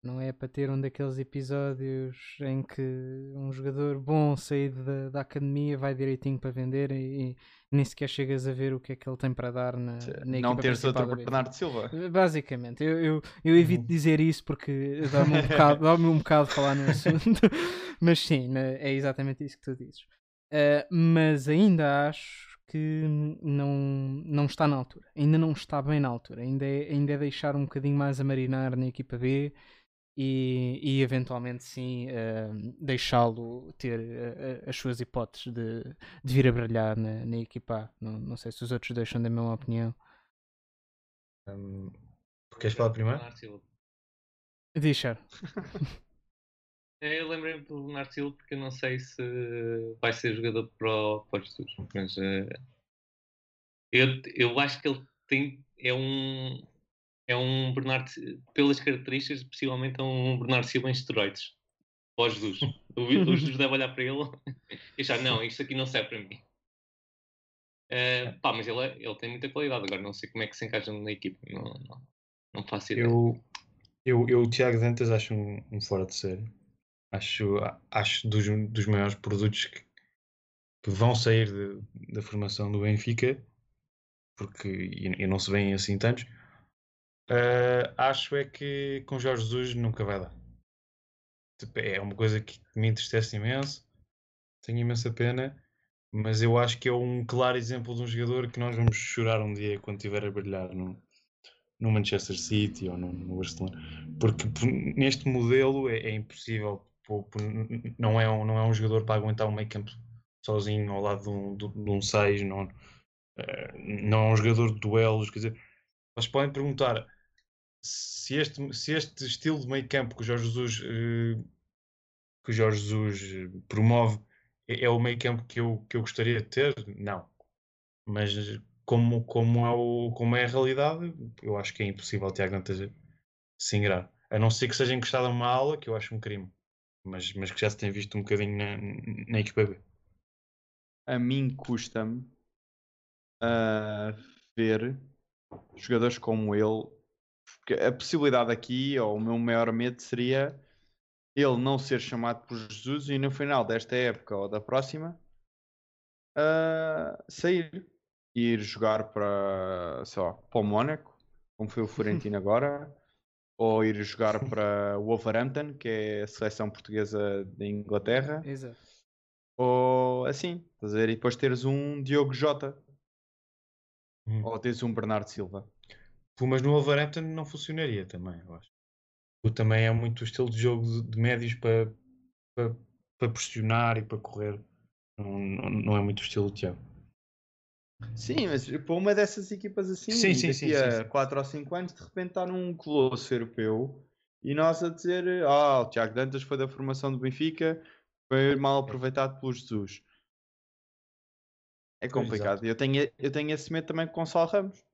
Não é para ter um daqueles episódios em que um jogador bom saído da, da academia vai direitinho para vender e, e, nem sequer chegas a ver o que é que ele tem para dar na, na
Não teres outro Bernardo Silva.
Basicamente, eu, eu, eu evito uhum. dizer isso porque dá-me um, bocado, dá um bocado falar no assunto, mas sim, é exatamente isso que tu dizes. Uh, mas ainda acho que não, não está na altura. Ainda não está bem na altura. Ainda é, ainda é deixar um bocadinho mais a marinar na equipa B e, e eventualmente sim uh, deixá-lo ter uh, as suas hipóteses de, de vir a brilhar na, na equipa. Não, não sei se os outros deixam da mesma opinião.
Um, queres falar primeiro?
Deixar.
É, eu lembrei-me do Bernardo Silva porque eu não sei se vai ser jogador para o, para Jesus, mas uh, eu, eu acho que ele tem, é um é um Bernardo, pelas características, possivelmente é um Bernardo Silva em esteroides. O Jesus. O, o Jesus deve olhar para ele e achar, não, isto aqui não serve para mim. Uh, pá, mas ele, é, ele tem muita qualidade, agora não sei como é que se encaixa na equipa, não, não, não faço ideia.
Eu, eu, eu o Tiago Dantas acho um, um fora de série acho, acho dos, dos maiores produtos que, que vão sair de, da formação do Benfica, porque e, e não se vêem assim tantos. Uh, acho é que com Jorge Jesus nunca vai dar. Tipo, é uma coisa que me entristece imenso, tenho imensa pena, mas eu acho que é um claro exemplo de um jogador que nós vamos chorar um dia quando estiver a brilhar no, no Manchester City ou no, no Barcelona, porque por- neste modelo é, é impossível, não, é um, não é um jogador para aguentar um meio campo sozinho ao lado de um, de um 6, não, eh, não é um jogador de duelos, quer dizer, vocês podem perguntar se este, se este estilo de meio campo que o Jorge Jesus, eh, que o Jorge Jesus eh, promove é, é o meio campo que eu, que eu gostaria de ter? Não. Mas como, como, é o, como é a realidade, eu acho que é impossível o Tiago Dantas se ingrar. A não ser que seja encostado a uma aula, que eu acho um crime. Mas, mas que já se tem visto um bocadinho na, na equipa B.
A mim custa-me ah, ver jogadores como ele. Porque a possibilidade aqui, ou o meu maior medo seria ele não ser chamado por Jesus e no final desta época ou da próxima ah, sair e ir jogar para, sei lá, para o Mónaco, como foi o Florentino agora, ou ir jogar para o Wolverhampton, que é a seleção portuguesa da Inglaterra,
Exato.
ou assim, estás a ver? E depois teres um Diogo Jota,
Hum.
ou teres um Bernardo Silva.
Mas no Wolverhampton não funcionaria também, eu acho. O também é muito o estilo de jogo de, de médios para, para, para pressionar e para correr. Não, não, não é muito o estilo do Tiago.
Sim, mas para uma dessas equipas assim,
Sim, sim,
daqui
sim,
a
sim.
4 ou 5 anos, de repente está num colosso europeu e nós a dizer: Ah, o Tiago Dantas foi da formação do Benfica, foi mal aproveitado pelo Jesus. É complicado. Eu tenho, eu tenho esse medo também com o Gonçalo Ramos.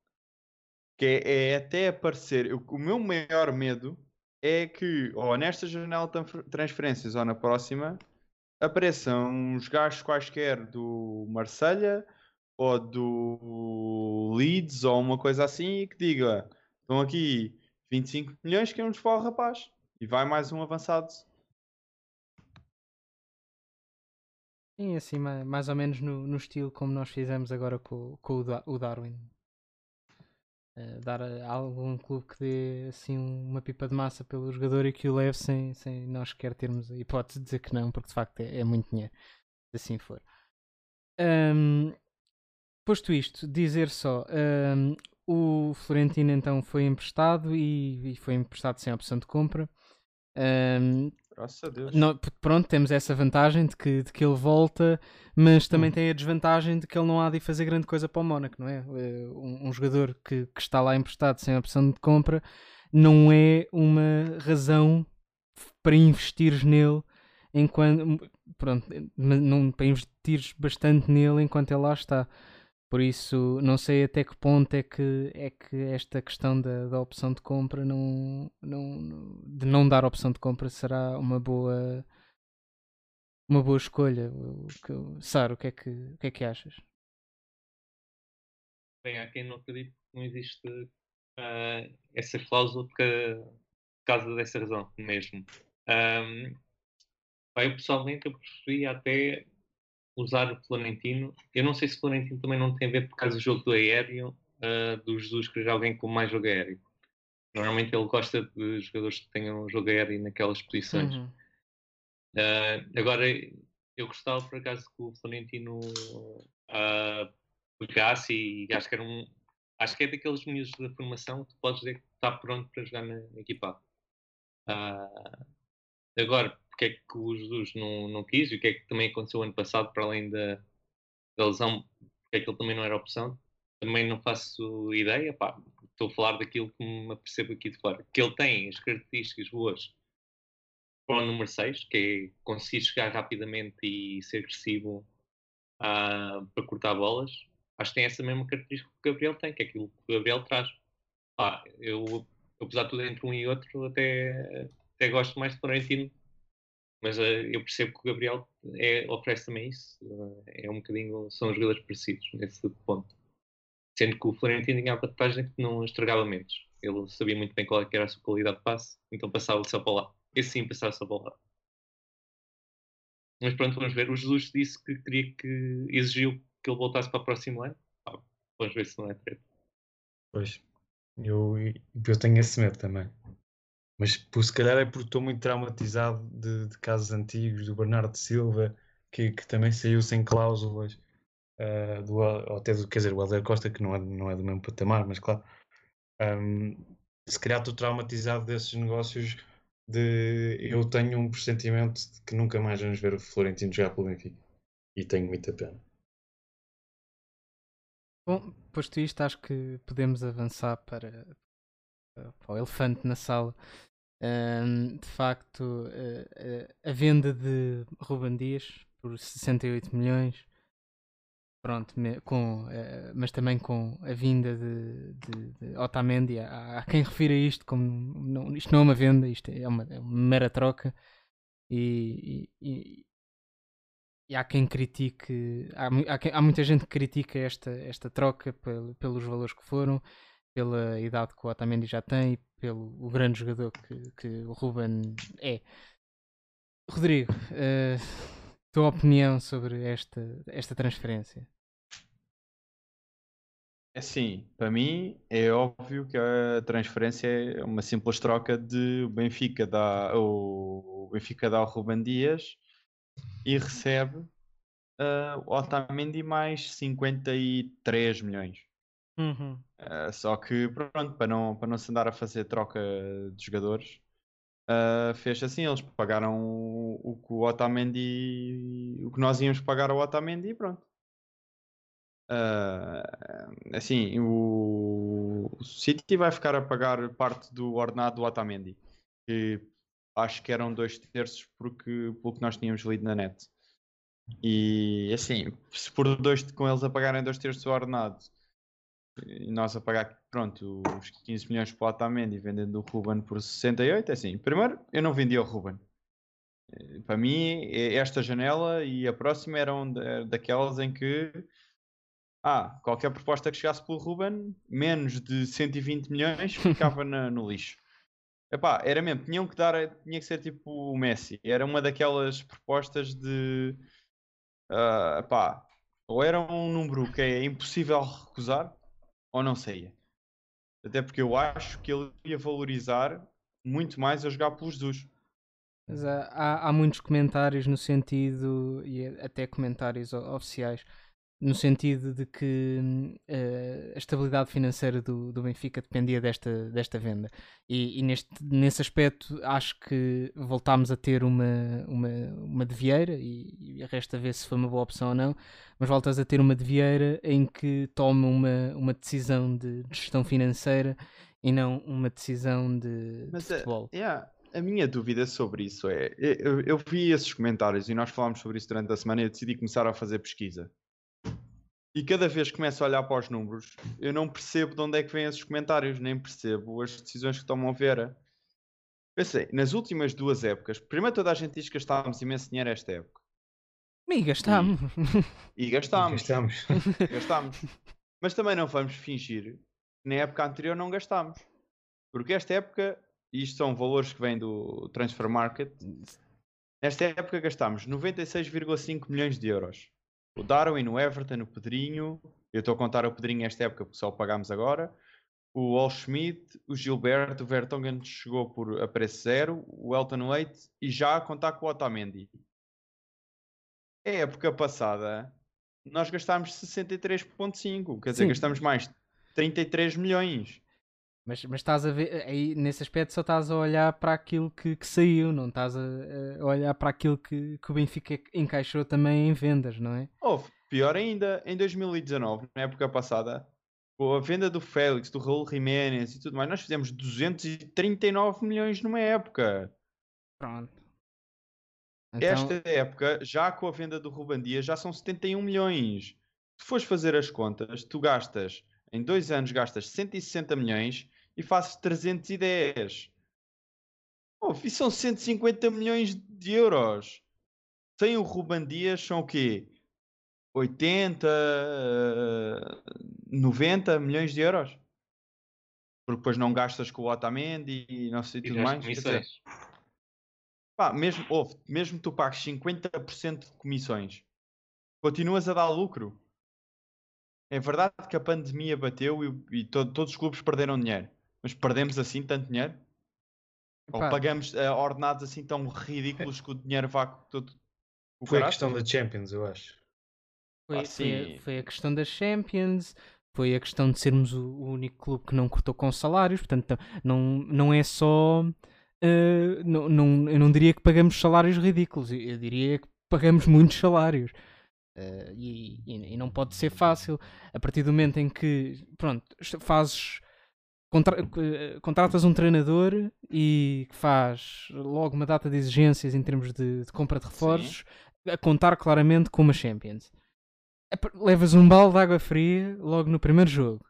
Que é, é até aparecer. eu- o meu maior medo é que, ou nesta janela de transfer- transferências ou na próxima, apareçam uns gajos quaisquer do Marselha ou do Leeds ou uma coisa assim e que diga: estão aqui 25 milhões que vamos para o rapaz. E vai mais um avançado.
Sim, assim, ma- mais ou menos no, no estilo como nós fizemos agora com, com o Darwin. Eh, dar a algum clube que dê assim uma pipa de massa pelo jogador e que o leve sem, sem nós sequer termos a hipótese de dizer que não, porque de facto é, é muito dinheiro, se assim for. Ahm, posto isto, dizer só, ahm, o Florentino então foi emprestado e, e foi emprestado sem opção de compra. Ahm,
Graças a Deus.
não, pronto, temos essa vantagem de que, de que ele volta, mas também
Uhum.
tem a desvantagem de que ele não há de fazer grande coisa para o Mónaco, não é? Eh, Um, um jogador que, que está lá emprestado sem opção de compra não é uma razão para investires nele enquanto pronto, eh, mas não, para investires bastante nele enquanto ele lá está. Por isso, não sei até que ponto é que, é que esta questão da, da opção de compra não, não, de não dar opção de compra será uma boa uma boa escolha. Sara, o que é que, o que é que achas?
Bem, há quem não acredite que não existe ah, essa cláusula por causa dessa razão mesmo. Pá, eu pessoalmente eu preferia até usar o Florentino. Eu não sei se o Florentino também não tem a ver por causa do jogo do aéreo, ah, do Jesus querer alguém com mais jogo aéreo. Normalmente ele gosta de jogadores que tenham jogo aéreo naquelas posições.
Uhum.
Ah, agora, eu gostava por acaso que o Florentino ah, pegasse e acho que era um. Acho que é daqueles miúdos da formação que tu podes dizer que está pronto para jogar na equipa. Ah, agora, porque é que o Jesus não, não quis e o que é que também aconteceu ano passado, para além da, da lesão, porque é que ele também não era opção, também não faço ideia. Pá, estou a falar daquilo que me apercebo aqui de fora. Que ele tem as características boas para o número 6, que é conseguir chegar rapidamente e ser agressivo ah, para cortar bolas. Acho que tem essa mesma característica que o Gabriel tem, que é aquilo que o Gabriel traz. Eu, apesar de tudo entre um e outro, até, até gosto mais de Florentino, mas ah, eu percebo que o Gabriel é, oferece também isso. Ah, é um bocadinho, são jogadores parecidos nesse ponto. Sendo que o Florentino tinha a vantagem que não estragava menos. Ele sabia muito bem qual é era a sua qualidade de passe, então passava só para lá. Esse sim passava só para lá. Mas pronto, vamos ver. O Jesus disse que queria que exigiu que ele voltasse para o próximo ano. Ah, vamos ver se não é treta.
Pois. Eu, eu tenho esse medo também. Mas pô, se calhar é porque estou muito traumatizado de, de casos antigos, do Bernardo Silva, que, que também saiu sem cláusulas. ah, do, até do, quer dizer, o Helder Costa, que não é, não é do mesmo patamar, mas claro. Ahm, se calhar estou traumatizado desses negócios de eu tenho um pressentimento de que nunca mais vamos ver o Florentino jogar pelo Benfica. E tenho muita pena.
Bom, posto isto, acho que podemos avançar para, para o elefante na sala. Ahm, de facto, eh, eh, a venda de Ruben Dias por 68 milhões, pronto, me- com, eh, mas também com a vinda de, de, de Otamendi. Há, há quem refira isto como não, isto não é uma venda, isto é uma, é uma mera troca. E, e- e- há quem critique, há, há há muita gente que critica esta, esta troca pel- pelos valores que foram, pela idade que o Otamendi já tem e pelo o grande jogador que, que o Ruben é. Rodrigo, eh, tua opinião sobre esta, esta transferência?
É Assim, para mim é óbvio que a transferência é uma simples troca de Benfica dá o Benfica dá o Ruben Dias e recebe o Otamendi mais 53 milhões. Ah, só que pronto, para não, para não se andar a fazer troca de jogadores, ah, fez assim, eles pagaram o, o que o Otamendi, o que nós íamos pagar ao Otamendi e pronto. Ah, assim, o, o City vai ficar a pagar parte do ordenado do Otamendi, que acho que eram dois terços porque, pelo que nós tínhamos lido na net. E assim, se por dois com eles a pagarem dois terços do ordenado e nós a pagar, pronto, os 15 milhões para o Otamendi vendendo o Ruben por 68, é assim, primeiro eu não vendia o Ruben. Eh, Para mim, eh, esta janela e a próxima eram da- daquelas em que ah, qualquer proposta que chegasse pelo Ruben, menos de 120 milhões, ficava na- no lixo. Epá, era mesmo, tinham que dar, tinha que ser tipo o Messi. Era uma daquelas propostas de, ah, epá, ou era um número que é impossível recusar, ou não saía. Até porque eu acho que ele ia valorizar muito mais a jogar pelo Jesus.
Mas há, há, há muitos comentários no sentido, e até comentários oficiais, no sentido de que eh, a estabilidade financeira do, do Benfica dependia desta, desta venda. E, e neste, nesse aspecto acho que voltámos a ter uma, uma, uma de Vieira, e, e resta ver se foi uma boa opção ou não, mas voltas a ter uma de Vieira em que toma uma, uma decisão de, de gestão financeira e não uma decisão de, de
Mas a,
futebol.
yeah, a minha dúvida sobre isso é: eu, eu vi esses comentários e nós falámos sobre isso durante a semana e eu decidi começar a fazer pesquisa. E cada vez que começo a olhar para os números, eu não percebo de onde é que vêm esses comentários, nem percebo as decisões que tomam a Vera. Pensei, nas últimas duas épocas, primeiro toda a gente diz que gastávamos imenso dinheiro esta época.
E gastámos.
E gastámos.
Estamos.
gastámos. Mas também não vamos fingir que na época anterior não gastámos. Porque esta época, e isto são valores que vêm do Transfer Market, nesta época gastámos 96,5 milhões de euros. O Darwin, o Everton, o Pedrinho, eu estou a contar o Pedrinho esta época porque só o pagámos agora, o All Schmidt, o Gilberto, o Vertonghen chegou por a preço zero, o Elton Leite e já a contar com o Otamendi. A época passada nós gastámos 63.5, quer dizer,
Sim.
gastámos mais de 33 milhões.
Mas, mas estás a ver, aí nesse aspecto só estás a olhar para aquilo que, que saiu, não estás a, a olhar para aquilo que, que o Benfica encaixou também em vendas, não é?
Houve, pior ainda, em 2019, na época passada, com a venda do Félix, do Raul Jiménez e tudo mais, nós fizemos 239 milhões numa época.
Pronto. Então,
Esta época, já com a venda do Ruban Dias, já são 71 milhões. Se fores fazer as contas, tu gastas, em dois anos, gastas 160 milhões e fazes 310. Oh, e são 150 milhões de euros. Sem o Ruban Dias são o quê? 80, eh, 90 milhões de euros? Porque depois não gastas com o Otamendi e não sei
E
tudo mais. dizer. Pá, mesmo, mesmo tu pagues 50% de comissões, continuas a dar lucro. É verdade que a pandemia bateu e, e to- todos os clubes perderam dinheiro, mas perdemos assim tanto dinheiro? Ou
Pá.
pagamos eh, ordenados assim tão ridículos que o dinheiro vá com todo o
Foi a questão da Champions, eu acho.
Foi,
Ah,
foi foi a questão das Champions, foi a questão de sermos o, o único clube que não cortou com salários, portanto, não, não é só. eh, não, não, eu não diria que pagamos salários ridículos, eu, eu diria que pagamos muitos salários. Eh, e, e- e não pode ser fácil a partir do momento em que pronto, fazes contra- eh, contratas um treinador e que faz logo uma data de exigências em termos de, de compra de reforços a contar claramente com uma Champions é levas um balde de água fria logo no primeiro jogo.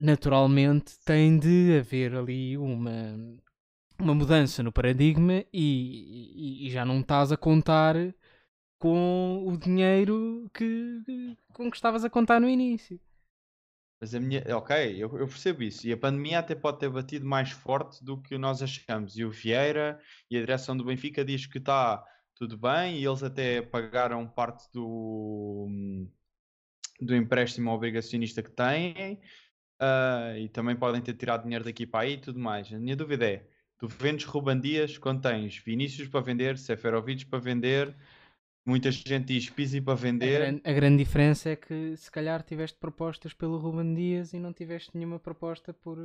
Naturalmente tem de haver ali uma, uma mudança no paradigma e, e- e já não estás a contar com o dinheiro que, que- com que estavas a contar no início.
Mas a minha, ok, eu, eu percebo isso. E a pandemia até pode ter batido mais forte do que nós achamos. E o Vieira e a direção do Benfica diz que está tudo bem e eles até pagaram parte do, do empréstimo obrigacionista que têm. ah, e também podem ter tirado dinheiro daqui para aí e tudo mais. A minha dúvida é: tu vendes Ruban Dias quando tens Vinícius para vender, Seferovic para vender, muita gente diz Pizzi para
A,
vender.
gran- a grande diferença é que se calhar tiveste propostas pelo Ruben Dias e não tiveste nenhuma proposta por,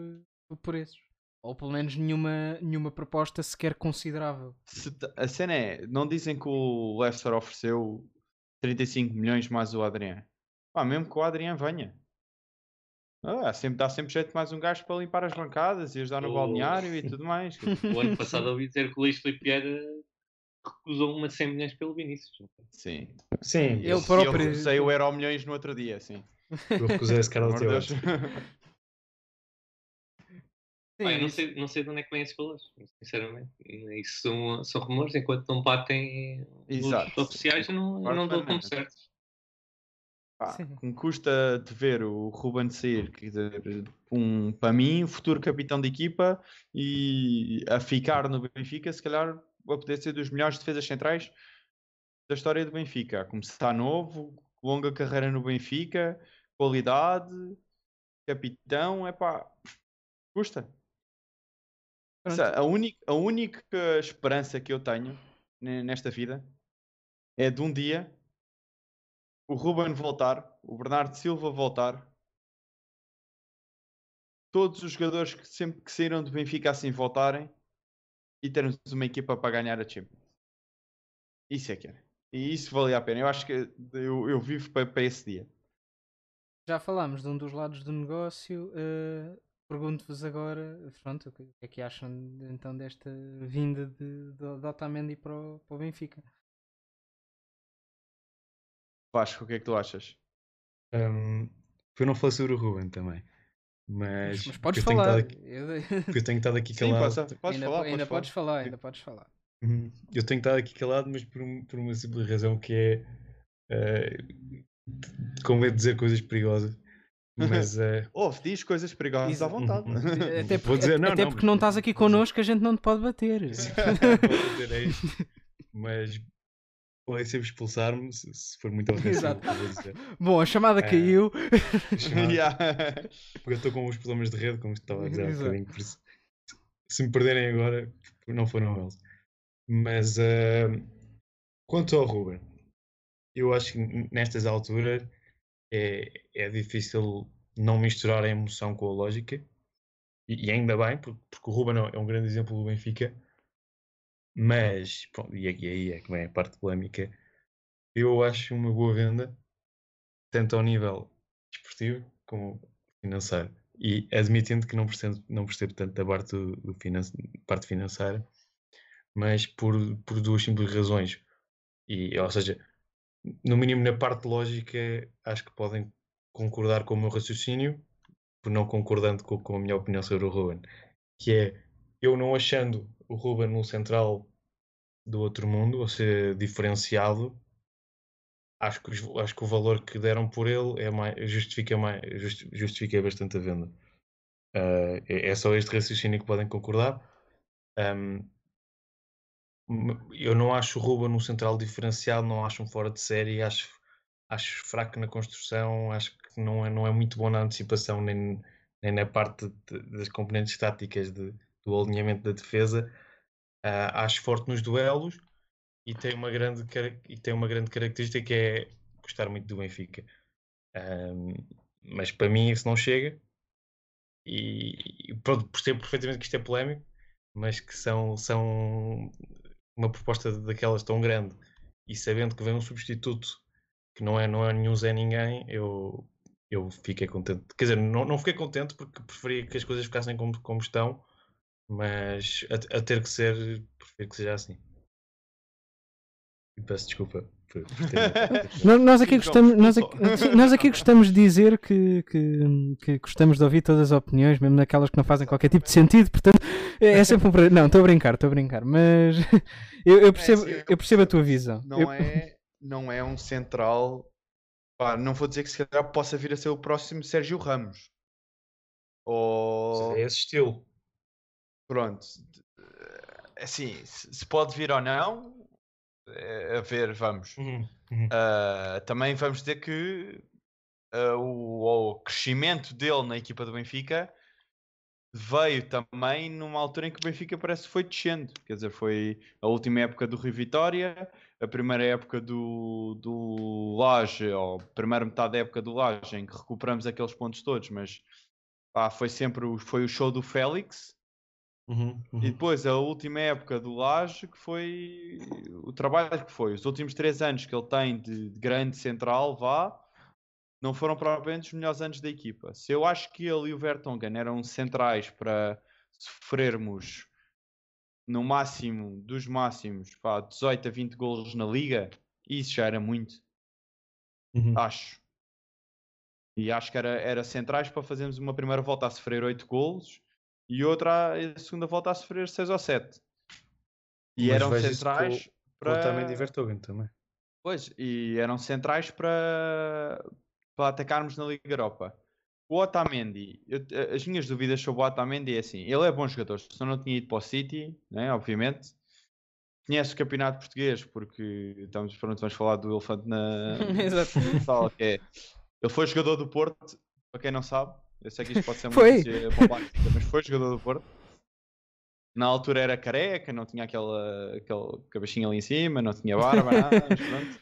por preços. Ou pelo menos nenhuma, nenhuma proposta sequer considerável.
Se a cena é, não dizem que o Leicester ofereceu 35 milhões mais o Adriano. Pá, mesmo que o Adriano venha. Ah, sempre, dá sempre jeito mais um gajo para limpar as bancadas e ajudar no
Oh.
balneário e tudo mais.
O ano passado ouvi dizer que o Luís Filipe Vieira recusou uma de 100 milhões pelo Vinícius.
Sim.
Sim,
Ele
eu
próprio-
recusei o Euro Milhões no outro dia, sim.
eu recusei esse cara
amor
teu
Deus.
Pá, eu não sei, não sei de onde é que vêm esses valores, sinceramente. Isso são, são rumores, enquanto não batem
Exato.
os oficiais, eu não, eu não dou como certos.
Pá,
Sim.
me custa de ver o Ruben sair, quer dizer, um, para mim, futuro capitão de equipa e a ficar no Benfica, se calhar vai poder ser dos melhores defesas centrais da história do Benfica. A começar novo, longa carreira no Benfica, qualidade, capitão, é pá, custa. Sa- A única, a única esperança que eu tenho ne- nesta vida é de um dia o Ruben voltar, o Bernardo Silva voltar, todos os jogadores que sempre que saíram do Benfica assim voltarem e termos uma equipa para ganhar a Champions. Isso é que era. E isso valia a pena. Eu acho que eu, eu vivo para, para esse dia.
Já falámos de um dos lados do negócio. eh, Pergunto-vos agora, pronto, o que é que acham então desta vinda de, de, de Otamendi para o, para o Benfica?
Vasco, o que é que tu achas?
Um, eu não falei sobre o Ruben também.
Mas,
Mas,
podes falar.
aqui-
Eu-
porque eu tenho estado aqui
Sim,
calado.
podes, podes
ainda,
falar.
ainda
podes
podes
falar.
falar, ainda podes falar.
Uhum. Eu tenho estado aqui calado, mas por, um- por uma simples razão que é eh, com medo de dizer coisas perigosas. Mas eh,
Ouve, diz coisas perigosas à
Exato.
vontade.
Até
Vou
porque,
dizer, não,
até
não,
porque não
mas-
estás aqui connosco, a gente não te pode bater.
É isto. Mas podem sempre expulsar-me se, se for muito ofensivo.
Exato. Bom, a chamada
É.
caiu.
Chamar-
Yeah.
Porque eu estou com uns problemas de rede, como estava a dizer há
Exato.
bocadinho, por isso, se me perderem agora, não foram eles. Mas eh, quanto ao Ruben, eu acho que nestas alturas é, é difícil não misturar a emoção com a lógica, e, e ainda bem, porque, porque o Ruben é um grande exemplo do Benfica, mas, e aqui aí é que vem a parte polémica, eu acho uma boa venda, tanto ao nível desportivo como financeiro. E admitindo que não percebo, não percebo tanto da parte, do, parte financeira, mas por, por duas simples razões. E, ou seja, no mínimo na parte lógica, acho que podem concordar com o meu raciocínio, por não concordando com, com a minha opinião sobre o Ruben, que é eu não achando o Ruben no central do outro mundo, ou seja, diferenciado, acho que, acho que o valor que deram por ele é mais, justifica, mais, justi- justifica bastante a venda. Ah, é, é só este raciocínio que podem concordar. Ahm, m- eu não acho o Ruben no central diferenciado, não acho um fora de série, acho, acho fraco na construção, acho que não é, não é muito bom na antecipação, nem, nem na parte de- das componentes táticas de- do alinhamento da defesa. Ah, acho forte nos duelos e tem uma grande, e tem uma grande característica que é gostar muito do Benfica. Ahm, mas para mim isso não chega. E, e pronto, percebo perfeitamente que isto é polémico, mas que são, são uma proposta daquelas tão grande e sabendo que vem um substituto que não é, não é nenhum Zé Ninguém, eu, eu fiquei contente. Quer dizer, não, não fiquei contente porque preferia que as coisas ficassem como, como estão, mas a, a ter que ser, prefiro que seja assim. E peço desculpa. por- por ter-
Nós, aqui gostamos, nós, aqui, nós aqui gostamos de dizer que, que, que gostamos de ouvir todas as opiniões, mesmo naquelas que não fazem qualquer tipo de sentido, portanto é é sempre um prazer. Não, estou a brincar, estou a brincar, mas eu, eu percebo,
assim, eu
percebo a tua visão.
Não
Eu-
é, não é um central. Pá, não vou dizer que se calhar possa vir a ser o próximo Sérgio Ramos. Ou
É esse estilo.
Pronto. Assim, se pode vir ou não, é, a ver, vamos.
Uhum, uhum.
Ah, também vamos dizer que ah, o, o crescimento dele na equipa do Benfica veio também numa altura em que o Benfica parece que foi descendo. Quer dizer, foi a última época do Rio Vitória, a primeira época do, do Laje, ou a primeira metade da época do Laje, em que recuperamos aqueles pontos todos, mas pá, foi sempre o, foi o show do Félix.
Uhum,
E
uhum.
depois a última época do Laje, que foi o trabalho que foi. Os últimos três anos que ele tem de, de grande central, vá, não foram propriamente os melhores anos da equipa. Se eu acho que ele e o Vertonghen eram centrais para sofrermos no máximo dos máximos, pá, 18 a 20 golos na liga, isso já era muito,
Uhum.
acho. E acho que era, era centrais para fazermos uma primeira volta a sofrer 8 golos e outra a segunda volta a sofrer 6 ou 7. E
Mas
eram centrais
Com
para.
também de Vertogen também.
Pois, e eram centrais para, para atacarmos na Liga Europa. O Otamendi, eu- as minhas dúvidas sobre o Otamendi é assim: ele é bom jogador, só não tinha ido para o City, né, obviamente. Conhece o campeonato português, porque estamos, pronto, vamos falar do elefante na sala, que é, ele foi jogador do Porto, para quem não sabe. Eu sei que isto pode ser notícia bombástica, mas foi jogador do Porto. Na altura era careca, não tinha aquela, aquele cabecinho ali em cima, não tinha barba, nada, mas pronto.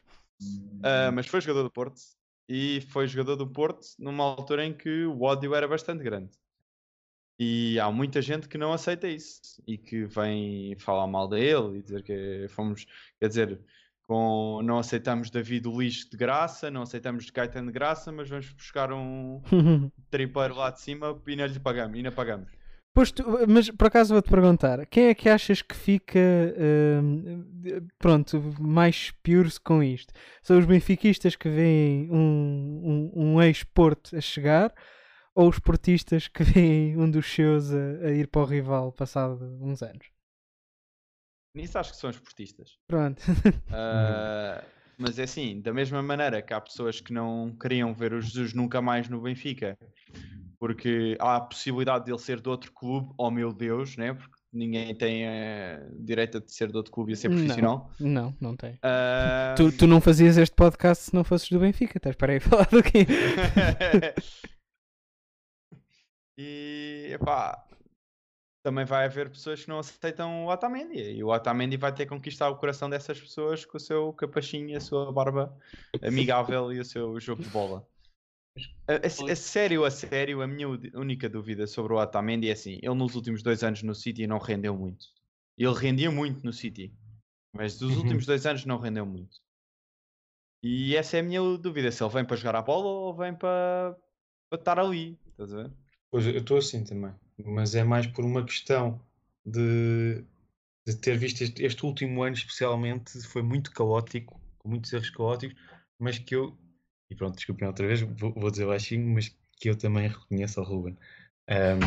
Ah, mas foi jogador do Porto e foi jogador do Porto numa altura em que o ódio era bastante grande. E há muita gente que não aceita isso e que vem falar mal dele e dizer que fomos, quer dizer, com, não aceitamos David Luiz de graça, não aceitamos Caetano de graça, mas vamos buscar um tripeiro lá de cima e não lhe pagamos, e não pagamos.
Pois tu- mas por acaso vou-te perguntar, quem é que achas que fica de- pronto, mais pior com isto? São os benfiquistas que veem um, um, um ex-Porto a chegar ou os portistas que veem um dos seus a, a ir para o rival passado uns anos?
Nisso acho que são esportistas.
Pronto.
Ah, mas é assim, da mesma maneira que há pessoas que não queriam ver o Jesus nunca mais no Benfica, porque há a possibilidade de ele ser de outro clube, oh meu Deus, né? porque ninguém tem eh, direito de ser de outro clube e a ser
Não.
profissional.
Não, não tem.
Ah,
Tu, tu não fazias este podcast se não fosses do Benfica, estás para aí falar do quê?
e epá, também vai haver pessoas que não aceitam o Otamendi e o Otamendi vai ter que conquistar o coração dessas pessoas com o seu capachinho e a sua barba amigável e o seu jogo de bola. A, a- a sério, a sério, a minha única dúvida sobre o Otamendi é assim, ele nos últimos dois anos no City não rendeu muito. Ele rendia muito no City, mas dos
Uhum.
últimos dois anos não rendeu muito. E essa é a minha dúvida, se ele vem para jogar a bola ou vem para, para estar ali, estás a ver?
Pois eu estou assim também, mas é mais por uma questão de, de ter visto este, este último ano, especialmente, foi muito caótico, com muitos erros caóticos, mas que eu, e pronto, desculpem outra vez, vou, vou dizer baixinho, mas que eu também reconheço ao Ruben. Ahm,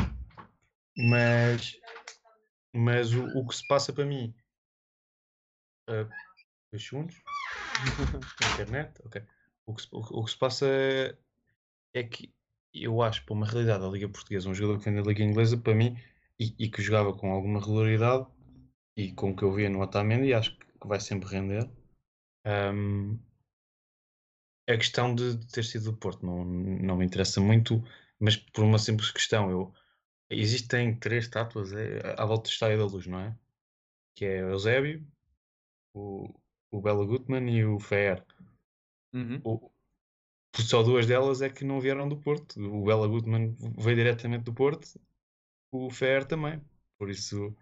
mas mas o, o que se passa para mim, ah, dois segundos, internet, ok. O que, se, o, o que se passa é que eu acho para uma realidade da Liga Portuguesa, um jogador que vem da Liga Inglesa, para mim, e, e que jogava com alguma regularidade, e com o que eu via no Otamendi, acho que vai sempre render. Ahm, a questão de, ter sido do Porto não, não me interessa muito, mas por uma simples questão. Eu, existem três estátuas é, à volta do Estádio da Luz, não é? Que é o Eusébio, o, o Bela Gutmann e o Fer.
Uhum.
O- só duas delas é que não vieram do Porto. O Bela Goodman veio diretamente do Porto, o Fer também. Por isso,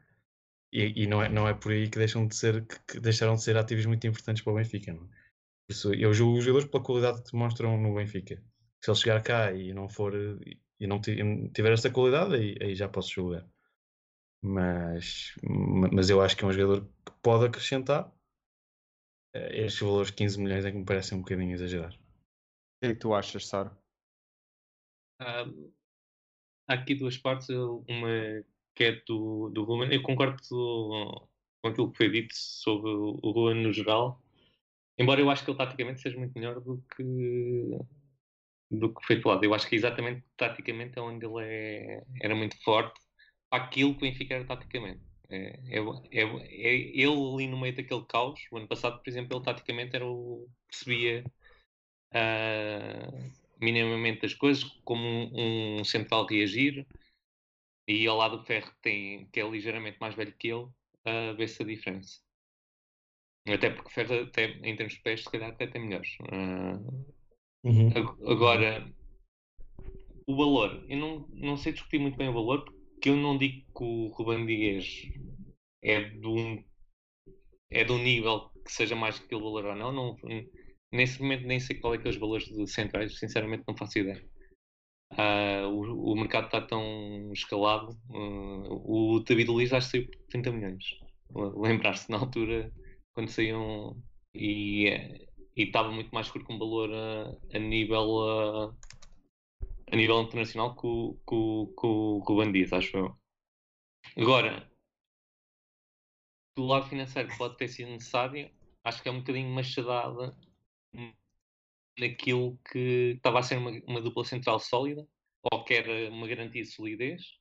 e, e não, é, não é por aí que deixam de ser que, deixaram de ser ativos muito importantes para o Benfica. Não? é? Por isso, eu julgo os jogadores pela qualidade que demonstram no Benfica. Se ele chegar cá e não for e não ti- não tiver essa qualidade, aí, aí já posso julgar. Mas, ma- mas eu acho que é um jogador que pode acrescentar. Eh, Estes valores de 15 milhões é que me parecem um bocadinho exagerar.
Que é que tu achas, Sara?
Ah, há aqui duas partes. Uma que é do, do Ruben. Eu concordo com aquilo que foi dito sobre o Ruben no geral. Embora eu acho que ele taticamente seja muito melhor do que do que foi falado. Eu acho que exatamente taticamente é onde ele é- era muito forte aquilo que o Benfica era taticamente. É, é, é, é ele ali no meio daquele caos. O ano passado, por exemplo, ele taticamente era o percebia ah, minimamente as coisas, como um, um central reagir, e ao lado do Ferro que tem, que é ligeiramente mais velho que ele, a vê-se a diferença. Até porque o Ferro, até, em termos de pés, se calhar até tem melhores. Ah, ag- agora, o valor, eu não, não sei discutir muito bem o valor, porque eu não digo que o Ruben Dias é de um, é de um nível que seja mais que aquele valor ou não. não nesse momento nem sei qual é que é os valores centrais, sinceramente não faço ideia. Ah, o, o mercado está tão escalado. ah, o David Luiz acho que saiu por 30 milhões. Lembrar-se na altura quando saíam e estava muito mais curto com valor a, a nível ah, a nível internacional que o, que o, que acho eu. Agora, do lado financeiro pode ter sido necessário, acho que é um bocadinho machadada naquilo que estava a ser uma, uma dupla central sólida, ou que era uma garantia de solidez,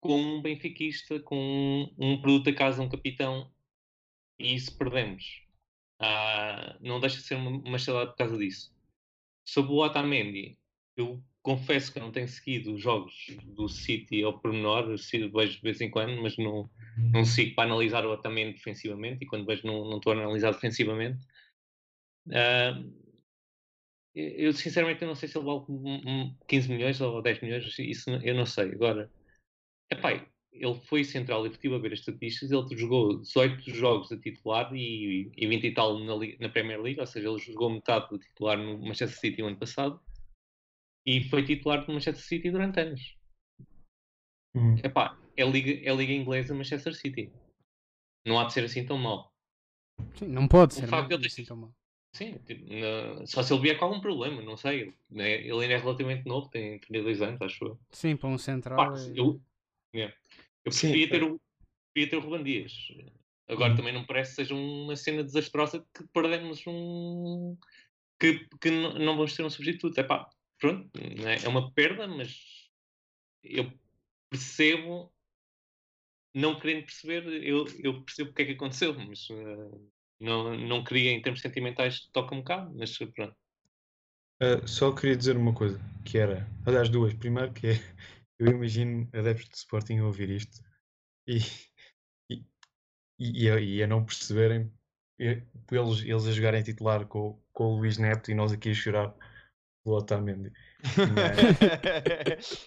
com um benfiquista, com um, um produto da casa, um capitão, e isso perdemos. Ah, não deixa de ser uma machadada por causa disso. Sobre o Otamendi, eu confesso que não tenho seguido os jogos do City ao pormenor, vejo de vez em quando, mas não, não sigo para analisar o Otamendi defensivamente, e quando vejo não, não estou a analisar defensivamente. Ah, eu sinceramente eu não sei se ele vale um- um 15 milhões ou 10 milhões, isso não- eu não sei. Agora, epá, ele foi central, eu estive a ver as estatísticas, ele jogou 18 jogos a titular e, e 20 e tal na, na Premier League, ou seja, ele jogou metade do titular no Manchester City o ano passado e foi titular do Manchester City durante anos.
Uhum.
Epá, é liga, é liga inglesa Manchester City. Não há de ser assim tão mal.
Sim, não pode
O
ser
facto de ele
assim
ter-
tão mal.
Sim, tipo, na- só se ele vier com algum problema, não sei. né, Ele ainda é relativamente novo, tem 32 anos, acho eu.
Sim, para um central.
Pá,
é-
eu, yeah. eu
Sim,
preferia, ter
é.
o, preferia ter o Ruben Dias. Agora
Uhum.
também não parece que seja uma cena desastrosa que perdemos um. que, que não vamos ter um substituto. É pá, pronto, né, é uma perda, mas eu percebo. Não querendo perceber, eu, eu percebo o que é que aconteceu, mas eh, não, não queria, em termos sentimentais, toca um bocado, mas pronto.
Uh, só queria dizer uma coisa, que era, aliás, duas. Primeiro, que é, eu imagino adeptos de Sporting a ouvir isto e, e, e, a, e a não perceberem eles, eles a jogarem titular com, com o Luís Neto e nós aqui a chorar pelo Otamendi.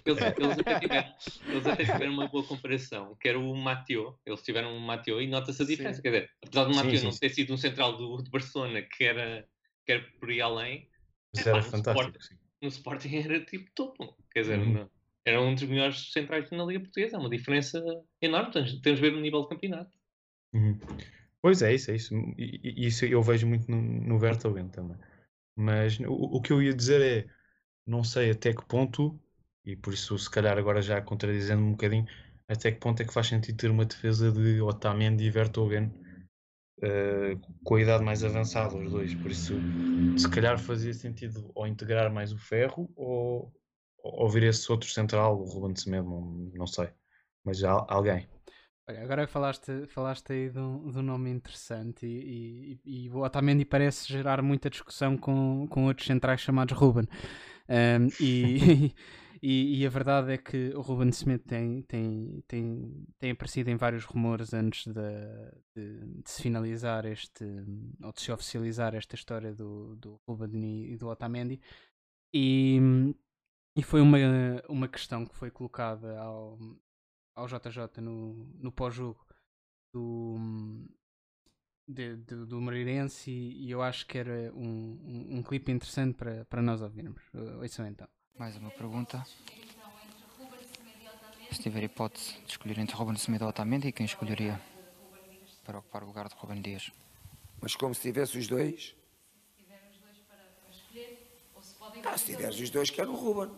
Eles, eles, até tiveram, eles até tiveram uma boa comparação, que era o Mateo. Eles tiveram um Mateo e nota-se a diferença. Quer dizer, apesar do
Sim,
Mateo
sim,
não
sim.
ter sido um central do, de Barcelona que era, que era por aí além,
Mas era
no
fantástico. sim.
no Sporting era tipo topo. Quer dizer,
Uhum.
não- era um dos melhores centrais na Liga Portuguesa. É uma diferença enorme. Temos, temos de ver o nível do campeonato.
Uhum. Pois é, isso é isso. E, e- isso eu vejo muito no, no Vertogen também. Mas o, o que eu ia dizer é, não sei até que ponto, e por isso se calhar agora já contradizendo um bocadinho, até que ponto é que faz sentido ter uma defesa de Otamendi e Vertogen eh, com a idade mais avançada, os dois. Por isso, se calhar fazia sentido ou integrar mais o Ferro ou, ou vir esse outro central, o Ruben Semedo, não, não sei. Mas há alguém.
Olha, agora falaste, falaste aí de um, de um nome interessante e, e, e o Otamendi parece gerar muita discussão com, com outros centrais chamados Ruben. Um, e, E, e a verdade é que o Ruben Smith tem, tem, tem, tem aparecido em vários rumores antes de, de, de se finalizar este, ou de se oficializar esta história do, do Ruben e, do Otamendi. E, e foi uma, uma questão que foi colocada ao, ao JJ no, no pós-jogo do, de, de, do Moreirense e, e, eu acho que era um, um, um clipe interessante para, para nós ouvirmos. Ouçam então.
Mais uma pergunta. Se tiver hipótese de escolher entre Ruben Semedo ou Otamendi, quem escolheria para ocupar o lugar de Ruben Dias?
Mas como se tivesse os dois? Ah, se tiveres os dois, quero o Ruben.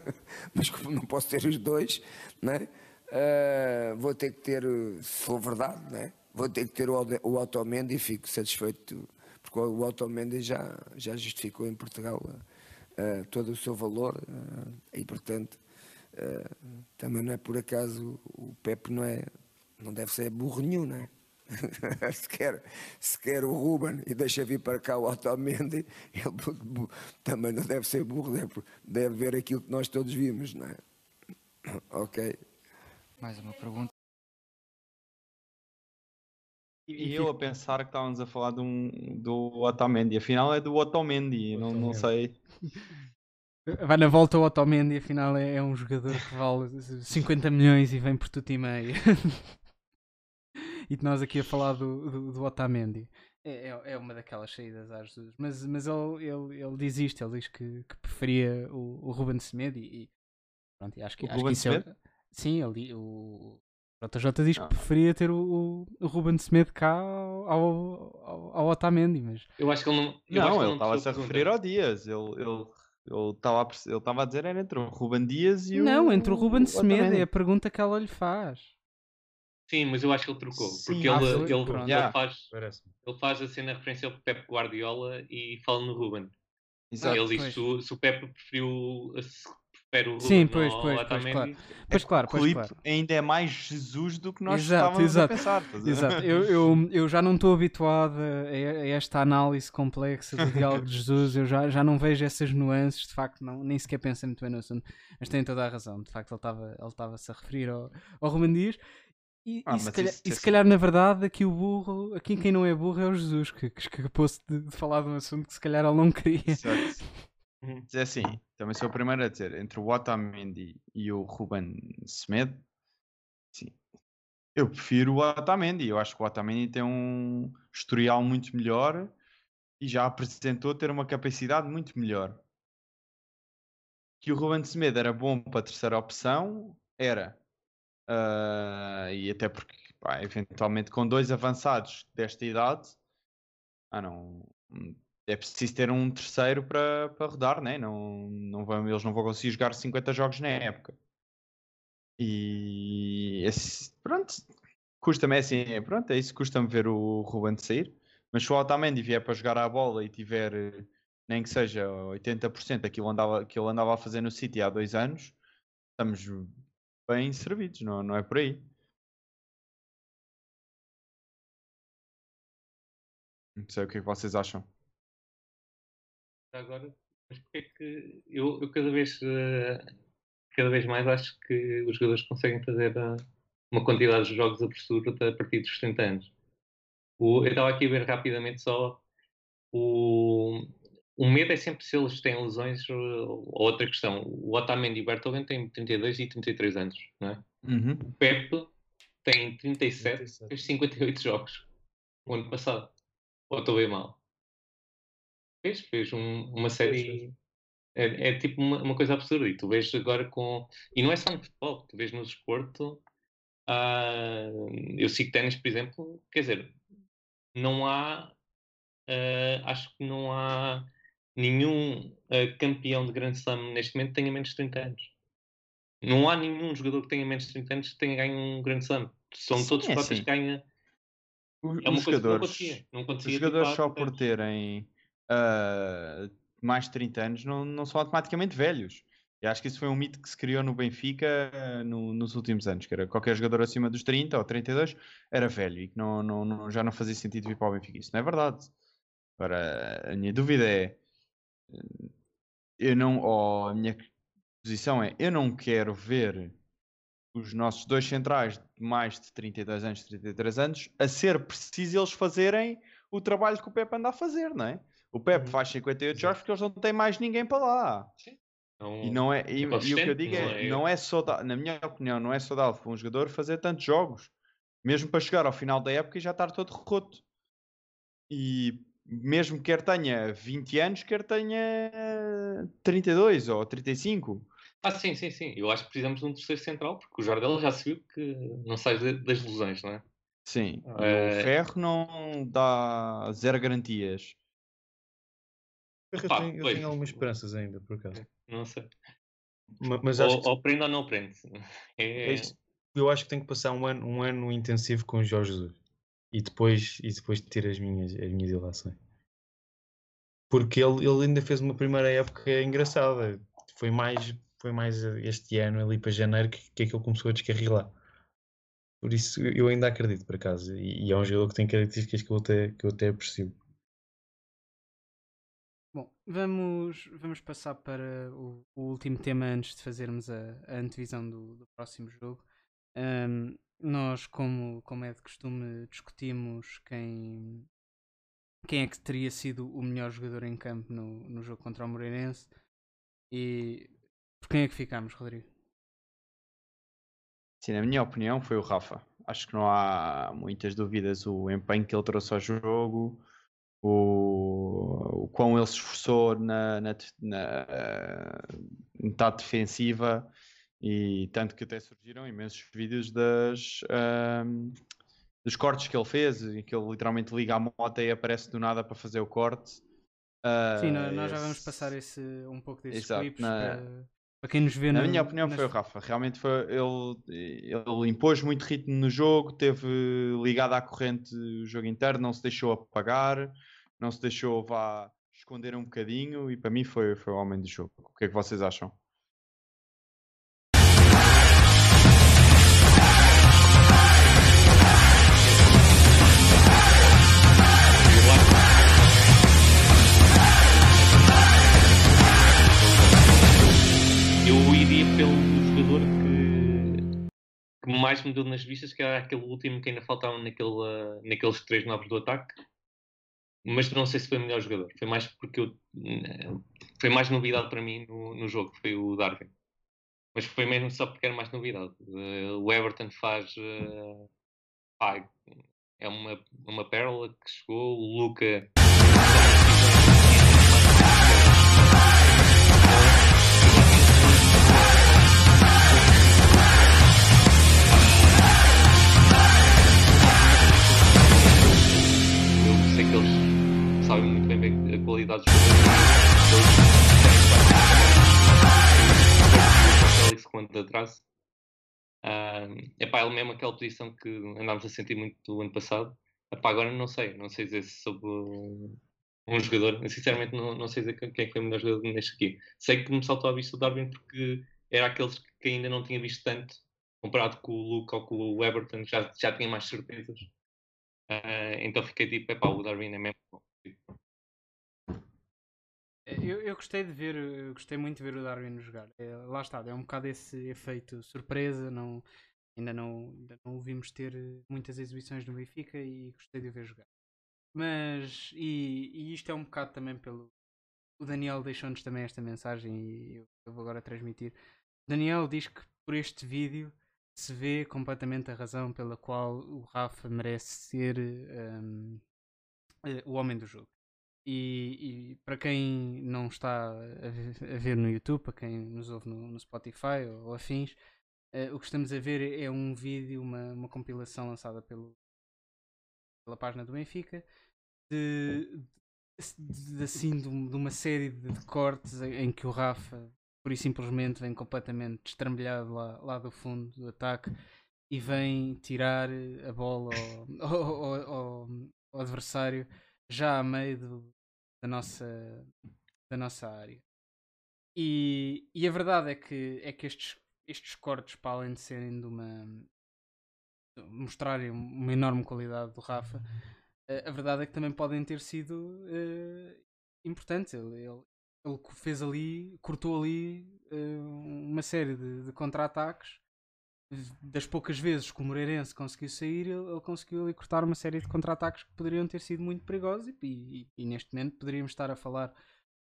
Mas como não posso ter os dois, né? Uh, vou ter que ter, se for verdade, né? vou ter que ter o, o Otamendi e fico satisfeito, porque o Otamendi já, já justificou em Portugal uh, todo o seu valor uh, e, portanto, também não é por acaso o Pepe não, é, não deve ser burro nenhum, não é? se, quer, se quer o Ruben e deixa vir para cá o Otamendi, ele também não deve ser burro, deve, deve ver aquilo que nós todos vimos, não é? Ok.
Mais uma pergunta.
E eu a pensar que estávamos a falar de um, do Otamendi, afinal é do Otamendi, não, não sei.
Vai na volta o Otamendi, afinal é, é um jogador que vale 50 milhões e vem por tudo e meio. e nós aqui a falar do, do, do Otamendi. É, é, é uma daquelas saídas às Jesus. Mas, mas ele, ele, ele diz isto, ele diz que, que preferia o, o Ruben Semedo e, e pronto, e acho que,
O
acho que
Ruben
isso é,
Semedo?
Sim, ele, o JJ diz
Ah.
que preferia ter o, o Ruben Semedo cá ao, ao, ao Otamendi, mas
Eu acho que ele não. eu acho que
Não, ele
não
estava-se a referir ao Dias. Ele ele ele estava a ele estava a dizer era entre o Ruben Dias e o.
não, entre o Ruben Semedo é
Otamendi.
a pergunta que ela lhe faz.
Sim, mas eu acho que ele trocou.
Sim,
porque
ah,
ele, ele,
Pronto.
ele
Yeah.
faz, ele faz a cena referência ao Pep Guardiola e fala no Ruben.
Exato.
ele diz se o, se o Pep preferiu, o
Sim, pois, pois, pois, claro. Pois claro,
o
pois
clipe
claro.
ainda é mais Jesus do que nós
Exato,
estávamos
exato.
a pensar.
Exato, eu, eu, eu já não estou habituado a, esta análise complexa do diálogo de Jesus, eu já, já não vejo essas nuances, de facto, não, nem sequer pensei muito bem no assunto, mas tem toda a razão, de facto, ele estava ele estava-se a referir ao, ao Ruben Dias. E,
Ah,
e se, calhar,
isso-
e se calhar, na verdade, aqui o burro, aqui quem não é burro é o Jesus, que, que escapou-se de, de falar de um assunto que se calhar ele não queria.
Exato.
Uhum.
É assim, também sou o primeiro a dizer, entre o Otamendi e o Ruben Semedo, sim, eu prefiro o Otamendi. Eu acho que o Otamendi tem um historial muito melhor e já apresentou ter uma capacidade muito melhor. Que o Ruben Semedo era bom para a terceira opção, era. Ah, e até porque, pá, eventualmente, com dois avançados desta idade, ah, não, é preciso ter um terceiro para para rodar, né? não, não vão, eles não vão conseguir jogar 50 jogos na época. E esse, pronto, custa-me é assim, é, pronto, é isso, custa-me ver o Ruben sair. Mas se o Otamendi vier para jogar a bola e tiver nem que seja 80% daquilo andava, que ele andava a fazer no City há dois anos, estamos bem servidos, não, não é por aí. Não sei o que é que vocês acham.
Agora, mas porque é que eu, eu cada vez eh, cada vez mais acho que os jogadores conseguem fazer eh, uma quantidade de jogos absurda a partir dos 30 anos. O- eu estava aqui a ver rapidamente só o, o medo é sempre se eles têm lesões ou ou outra questão. O Otamendi e o Bertogen têm 32 e 33 anos, não é?
Uhum.
O Pepe tem 37,
37.
fez 58 jogos o ano passado. Ou estou bem mal? Fez, fez um- uma série. É, é tipo uma, uma coisa absurda. E tu vês agora com. E não é só no futebol, tu vês no desporto. ah, eu sigo ténis, por exemplo, quer dizer, não há. ah, acho que não há nenhum ah, campeão de Grand Slam neste momento que tenha menos de 30 anos. Não há nenhum jogador que tenha menos de 30 anos que tenha ganho um Grand Slam. São
Sim,
todos
é
cotas
assim.
que ganha.
Os,
É uma
os
coisa que não
jogadores,
acontecia. Não
os
acontecia tipo,
jogadores só
30
por terem ah, mais de 30 anos não, não são automaticamente velhos. E acho que isso foi um mito que se criou no Benfica ah, no- nos últimos anos, que era qualquer jogador acima dos 30 ou 32 era velho e que não, não, não- já não fazia sentido vir para o Benfica. Isso não é verdade. Agora, a minha dúvida é, eu não, ou a minha posição é: eu não quero ver os nossos dois centrais de mais de 32 anos, 33 anos, a ser preciso eles fazerem o trabalho que o Pepe anda a fazer, não é? O Pepe
Uhum.
faz 58 jogos porque eles não têm mais ninguém para lá.
Não,
E, não é, e, e o que eu digo
não
é,
é-
não é saudável, na minha opinião, não é saudável para um jogador fazer tantos jogos, mesmo para chegar ao final da época e já estar todo roto. E mesmo quer tenha 20 anos, quer tenha 32 ou 35.
Ah, sim, sim, sim. Eu acho que precisamos de um terceiro central, porque o Jardel já se viu que não sai das lesões, não é?
Sim,
Eh,
o Ferro não dá zero garantias.
Eu,
Pá,
tenho, eu tenho algumas esperanças ainda, por acaso.
Não sei.
Ma- Mas acho
Ou,
que
ou prende ou não prende. É,
é eu acho que tenho que passar um ano, um ano intensivo com o Jorge Jesus e depois, e depois ter as minhas, as minhas ilações. Porque ele, ele ainda fez uma primeira época engraçada. Foi mais, foi mais este ano, ali para janeiro, que, que aquilo começou a descarrilar. Por isso eu ainda acredito, por acaso. E, e é um jogador que tem características que eu até, que eu até aprecio.
Bom, vamos, vamos passar para o, o último tema antes de fazermos a, a antevisão do, do próximo jogo. Ahm, nós, como, como é de costume, discutimos quem, quem é que teria sido o melhor jogador em campo no, no jogo contra o Moreirense. E por quem é que ficámos, Rodrigo?
Sim, na minha opinião, foi o Rafa. Acho que não há muitas dúvidas. O empenho que ele trouxe ao jogo, o, o quão ele se esforçou na, na, na, eh, metade defensiva e tanto que até surgiram imensos vídeos das, ahm, dos cortes que ele fez, em que ele literalmente liga a moto e aparece do nada para fazer o corte.
Sim,
Ah,
nó- nós já vamos
esse-
passar esse, um pouco desses
Exato,
clipes
na-
para, para quem nos vê
Na
no-
minha opinião
nas-
foi o Rafa. Realmente foi, ele, ele impôs muito ritmo no jogo, teve ligado à corrente o jogo inteiro, não se deixou apagar, não se deixou vá esconder um bocadinho e para mim foi, foi o homem do jogo. O que é que vocês acham?
Eu iria pelo jogador que, que mais me deu nas vistas, que era aquele último que ainda faltava naquele, naqueles três novos do ataque. Mas não sei se foi o melhor jogador. Foi mais porque eu, foi mais novidade para mim no, no jogo, foi o Darwin. Mas foi mesmo só porque era mais novidade. Eh, o Everton faz. pá, é uma, uma pérola que chegou. O Luca. Sabem muito bem bem a qualidade dos jogadores. Quanto atraso. Ah, epá, ele mesmo aquela posição que andámos a sentir muito do ano passado. Epá, agora não sei, não sei dizer se sobre um, um jogador. Sinceramente não, não sei dizer quem é que foi o melhor jogador neste aqui. Sei que me saltou à vista o Darwin porque era aqueles que ainda não tinha visto tanto comparado com o Luke ou com o Everton, já, já tinha mais certezas. Ah, então fiquei tipo, epá, o Darwin é mesmo bom.
Eu, eu gostei de ver, eu gostei muito de ver o Darwin jogar. É, lá está, é um bocado esse efeito surpresa. Não, ainda, não, ainda não o vimos ter muitas exibições no Benfica e gostei de o ver jogar. Mas, e, e isto é um bocado também pelo. O Daniel deixou-nos também esta mensagem e eu, eu vou agora transmitir. O Daniel diz que por este vídeo se vê completamente a razão pela qual o Rafa merece ser ehm, eh, o homem do jogo. E, e para quem não está a ve- a ver no YouTube, para quem nos ouve no, no Spotify ou, ou afins, eh, o que estamos a ver é um vídeo, uma, uma compilação lançada pelo, pela página do Benfica, de, de- de- assim, de, de uma série de, cortes em, que o Rafa, por e simplesmente, vem completamente destrambelhado lá, lá do fundo do ataque e vem tirar a bola ao- ao- ao- ao adversário já a meio do- da, nossa, da nossa área. E, e a verdade é que, é que estes, estes cortes, para além de serem de uma. mostrarem uma enorme qualidade do Rafa, eh, a verdade é que também podem ter sido eh, importantes. Ele, ele ele fez ali, cortou ali eh, uma série de, de contra-ataques. Das poucas vezes que o Moreirense conseguiu sair, ele, ele conseguiu ali cortar uma série de contra-ataques que poderiam ter sido muito perigosos e, e- e neste momento poderíamos estar a falar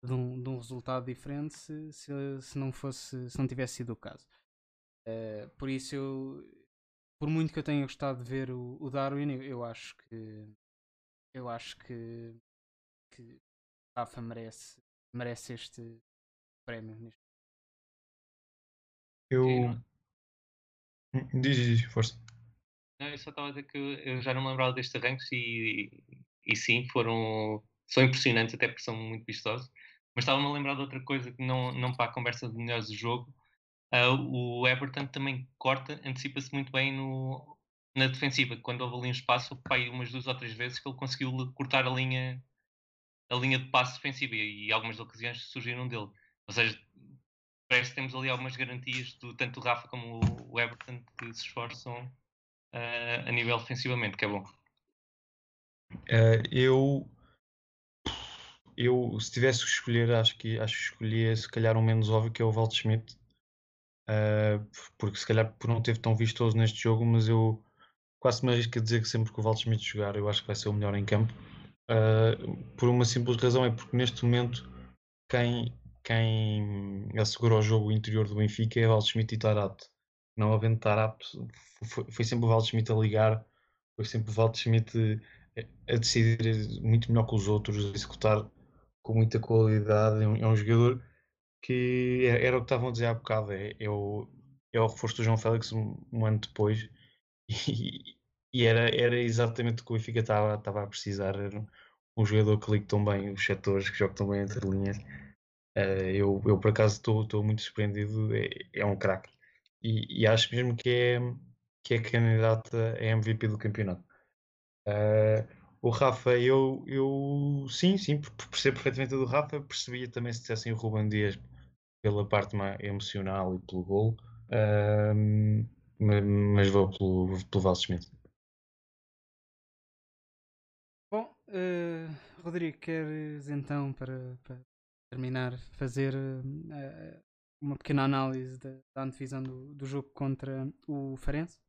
de um, de um resultado diferente se, se, se não fosse se não tivesse sido o caso. Eh, por isso eu por muito que eu tenha gostado de ver o, o Darwin, eu, eu acho que eu acho que, que Rafa merece, merece este prémio. neste-
Eu. Hum, Diz, diz, força.
Não, eu só estava a dizer que eu já não me lembrava destes arranques e, e sim, foram são impressionantes, até porque são muito vistosos. Mas estava-me a lembrar de outra coisa que não, não para a conversa de melhores do jogo. Ah, o Everton também corta, antecipa-se muito bem no, na defensiva. Quando houve ali um espaço, aí umas duas ou três vezes que ele conseguiu cortar a linha, a linha de passe defensiva e algumas ocasiões surgiram dele. Ou seja, parece que temos ali algumas garantias, do, tanto o Rafa como o, Everton, que se esforçam ah, a nível defensivamente, que é bom.
Eh, eu, eu, se tivesse que escolher, acho que, acho que escolhia se calhar um menos óbvio que é o Waldschmidt. Eh, porque se calhar por não teve tão vistoso neste jogo, mas eu quase me arrisco a dizer que sempre que o Waldschmidt jogar, eu acho que vai ser o melhor em campo. Por uma simples razão, é porque neste momento quem, quem assegura o jogo interior do Benfica é Waldschmidt e Tarapte. Não havendo Tarapte, foi, foi sempre o Waldschmidt a ligar, foi sempre o Waldschmidt a decidir muito melhor que os outros, a executar com muita qualidade. É um, é um jogador que era, o que estavam a dizer há bocado, é, é, o, é o reforço do João Félix um, um ano depois e, e era, era exatamente o que o Benfica estava, a precisar. Era um jogador que liga tão bem os setores, que joga tão bem entre linhas. Eh, eu, eu por acaso estou muito surpreendido, é, é um craque. E, e acho mesmo que é, que é candidata a MVP do campeonato. Eh, o Rafa, eu, eu sim, sim, per- percebo perfeitamente do Rafa, percebia também se dissessem o Ruben Dias pela parte emocional e pelo gol, Ahm, ma- mas vou pelo, pelo Val Schmidt.
Bom, eh, Rodrigo, queres então, para, para terminar, fazer eh, uma pequena análise da, da antevisão do, do jogo contra o Farense?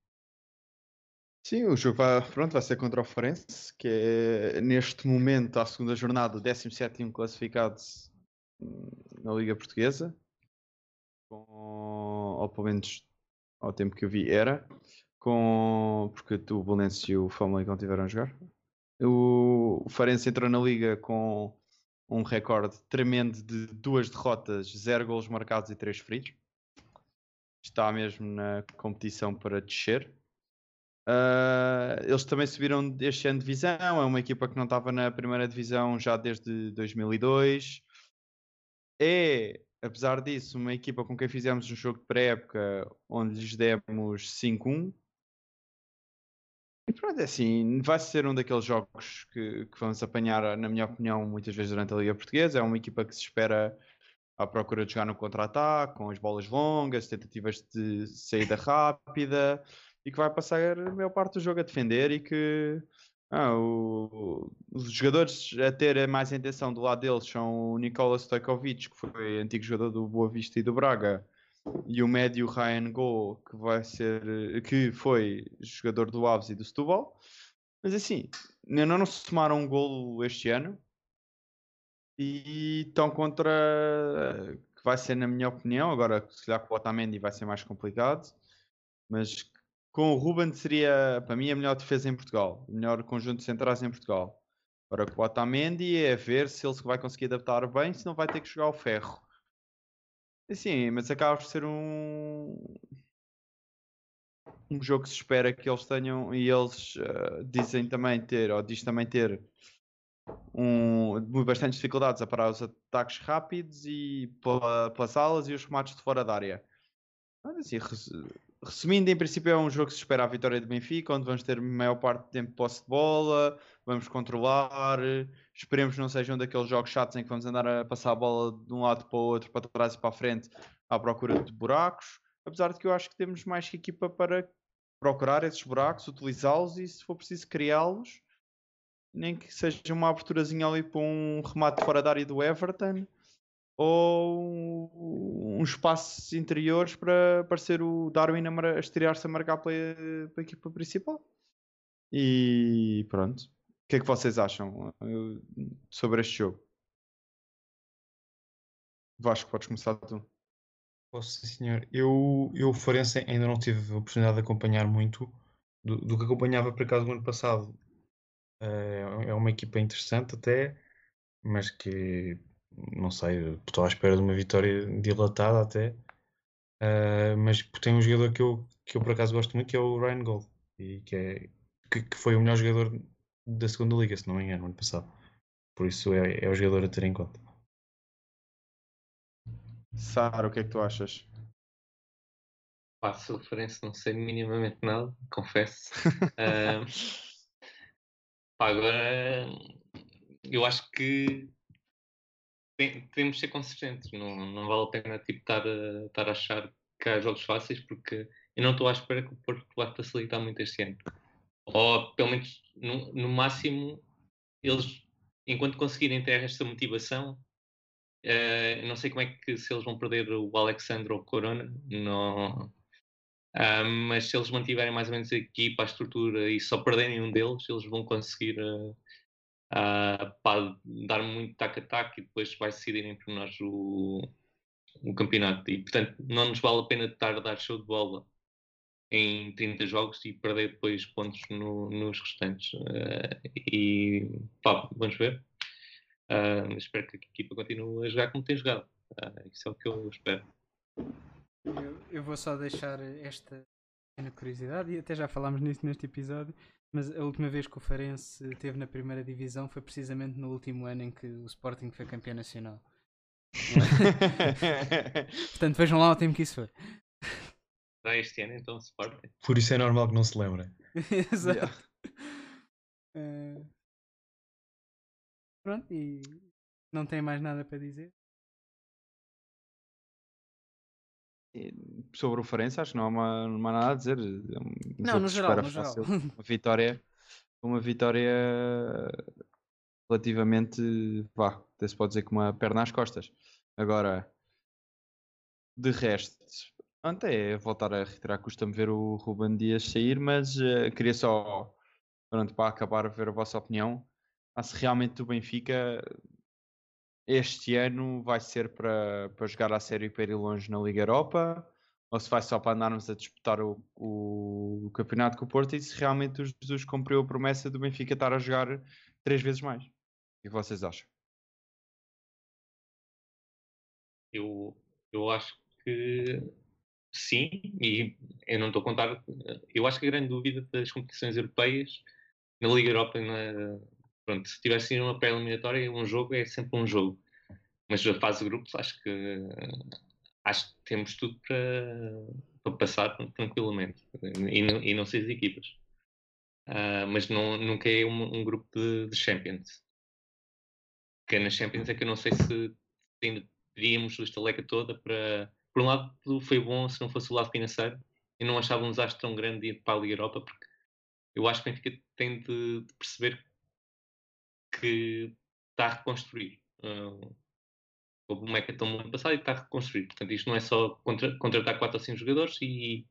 Sim, o jogo vai, pronto, vai ser contra o Farense, que é neste momento, à segunda jornada, o 17 classificado hum, na Liga Portuguesa, com, ou pelo menos ao tempo que eu vi era, com, porque o Belenenses e o Famalicão tiveram a jogar. O, o Farense entrou na Liga com um recorde tremendo de duas derrotas, zero golos marcados e três feridos. Está mesmo na competição para descer. Uh, eles também subiram este ano de divisão. É uma equipa que não estava na primeira divisão já desde 2002. É, apesar disso, uma equipa com quem fizemos um jogo de pré-época onde lhes demos 5-1. E pronto, é assim, vai ser um daqueles jogos que, que vamos apanhar, na minha opinião, muitas vezes durante a Liga Portuguesa. É uma equipa que se espera à procura de jogar no contra-ataque, com as bolas longas, tentativas de saída rápida e que vai passar a maior parte do jogo a defender e que ah, o- os jogadores a ter mais intenção do lado deles são o Nikola Stojkovic, que foi antigo jogador do Boa Vista e do Braga, e o médio Ryan Go, que vai ser que foi jogador do Aves e do Setúbal. Mas assim, ainda não se tomaram um golo este ano e estão contra que vai ser na minha opinião, agora se calhar com o Otamendi vai ser mais complicado, mas com o Ruben seria para mim a melhor defesa em Portugal, o melhor conjunto de centrais em Portugal. Agora com o Otamendi é ver se ele vai conseguir adaptar bem, se não vai ter que jogar o ferro. Sim, mas acaba por ser um um jogo que se espera que eles tenham e eles eh, dizem também ter, ou diz também ter um, bastantes dificuldades a parar os ataques rápidos e pela- pelas alas e os remates de fora da área. Mas assim, res- resumindo, em princípio é um jogo que se espera a vitória do Benfica, onde vamos ter maior parte do tempo de posse de bola, vamos controlar, esperemos que não sejam daqueles jogos chatos em que vamos andar a passar a bola de um lado para o outro, para trás e para a frente, à procura de buracos, apesar de que eu acho que temos mais que equipa para procurar esses buracos, utilizá-los e se for preciso criá-los, nem que seja uma aberturazinha ali para um remate fora da área do Everton, ou uns passos interiores para parecer o Darwin a, a estrear-se a marcar pela, pela equipa principal. E pronto. Que é que vocês acham eh, sobre este jogo? Vasco, podes começar tu.
Posso, senhor. Eu, eu o Farense ainda não tive a oportunidade de acompanhar muito do, do que acompanhava por acaso no ano passado. Eh, é uma equipa interessante até, mas que não sei, estou à espera de uma vitória dilatada até. Eh, mas tem um jogador que eu, que eu por acaso gosto muito que é o Ryan Gold e que, é, que, que foi o melhor jogador da segunda liga, se não me engano, no ano passado. Por isso é, é o jogador a ter em conta.
Sara, o que é que tu achas?
Pá, referência não sei minimamente nada, confesso. Pá, agora eu acho que tem- temos de ser consistentes, não, não vale a pena tipo, estar, a, estar a achar que há jogos fáceis porque eu não estou à espera que o Porto vá facilitar muito este ano. Ou pelo menos no, no máximo eles enquanto conseguirem ter esta motivação eh, não sei como é que se eles vão perder o Alexandre ou o Corona, não, ah, mas se eles mantiverem mais ou menos a equipa, a estrutura e só perderem um deles, eles vão conseguir pá, dar muito tac-a-tac e depois vai decidir entre nós o, o campeonato. E portanto, não nos vale a pena estar a dar show de bola em 30 jogos e perder depois pontos no- nos restantes. Ah, e pá, vamos ver. Mas espero que a equipa continue a jogar como tem jogado. Ah, isso é o que eu espero.
Eu, eu vou só deixar esta pequena curiosidade, e até já falámos nisso neste episódio, mas a última vez que o Farense esteve na primeira divisão foi precisamente no último ano em que o Sporting foi campeão nacional. Portanto, vejam lá o tempo que isso foi.
Será este ano então Sporting?
Por isso é normal que não se lembrem.
Exato. Eh, Pronto, e não tem mais nada para dizer.
Sobre o Farense, acho que não há, uma- não há nada a dizer. É um
Não, no
que
geral, no geral.
Uma vitória, uma vitória relativamente, vá, até se pode dizer com uma perna às costas. Agora, de resto, pronto, é voltar a reiterar, custa-me ver o Ruben Dias sair, mas eh, queria só, pronto, para acabar, ver a vossa opinião. Ah, se realmente o Benfica este ano vai ser para, para jogar a sério e para ir longe na Liga Europa? Ou se vai só para andarmos a disputar o, o, o campeonato com o Porto e se realmente o Jesus cumpriu a promessa do Benfica estar a jogar três vezes mais? O que é que vocês acham?
Eu, eu acho que sim, e eu não estou a contar. Eu acho que a grande dúvida das competições europeias na Liga Europa, na, pronto, se uma pré-eliminatória, um jogo é sempre um jogo. Mas a fase de grupos, acho que acho que temos tudo para, para passar tranquilamente e não, e não seis equipas. Ah, mas não, nunca é um, um grupo de, de Champions. Que é na Champions é que eu não sei se ainda teríamos a estaleca toda para. Por um lado, foi bom se não fosse o lado financeiro. Eu não achava um desastre tão grande ir para a Liga Europa, porque eu acho que o Benfica tem de, de perceber que está a reconstruir. Uh, houve uma meca tão ano passado e está a reconstruir. Portanto, isto não é só contra, contratar 4 ou 5 jogadores e,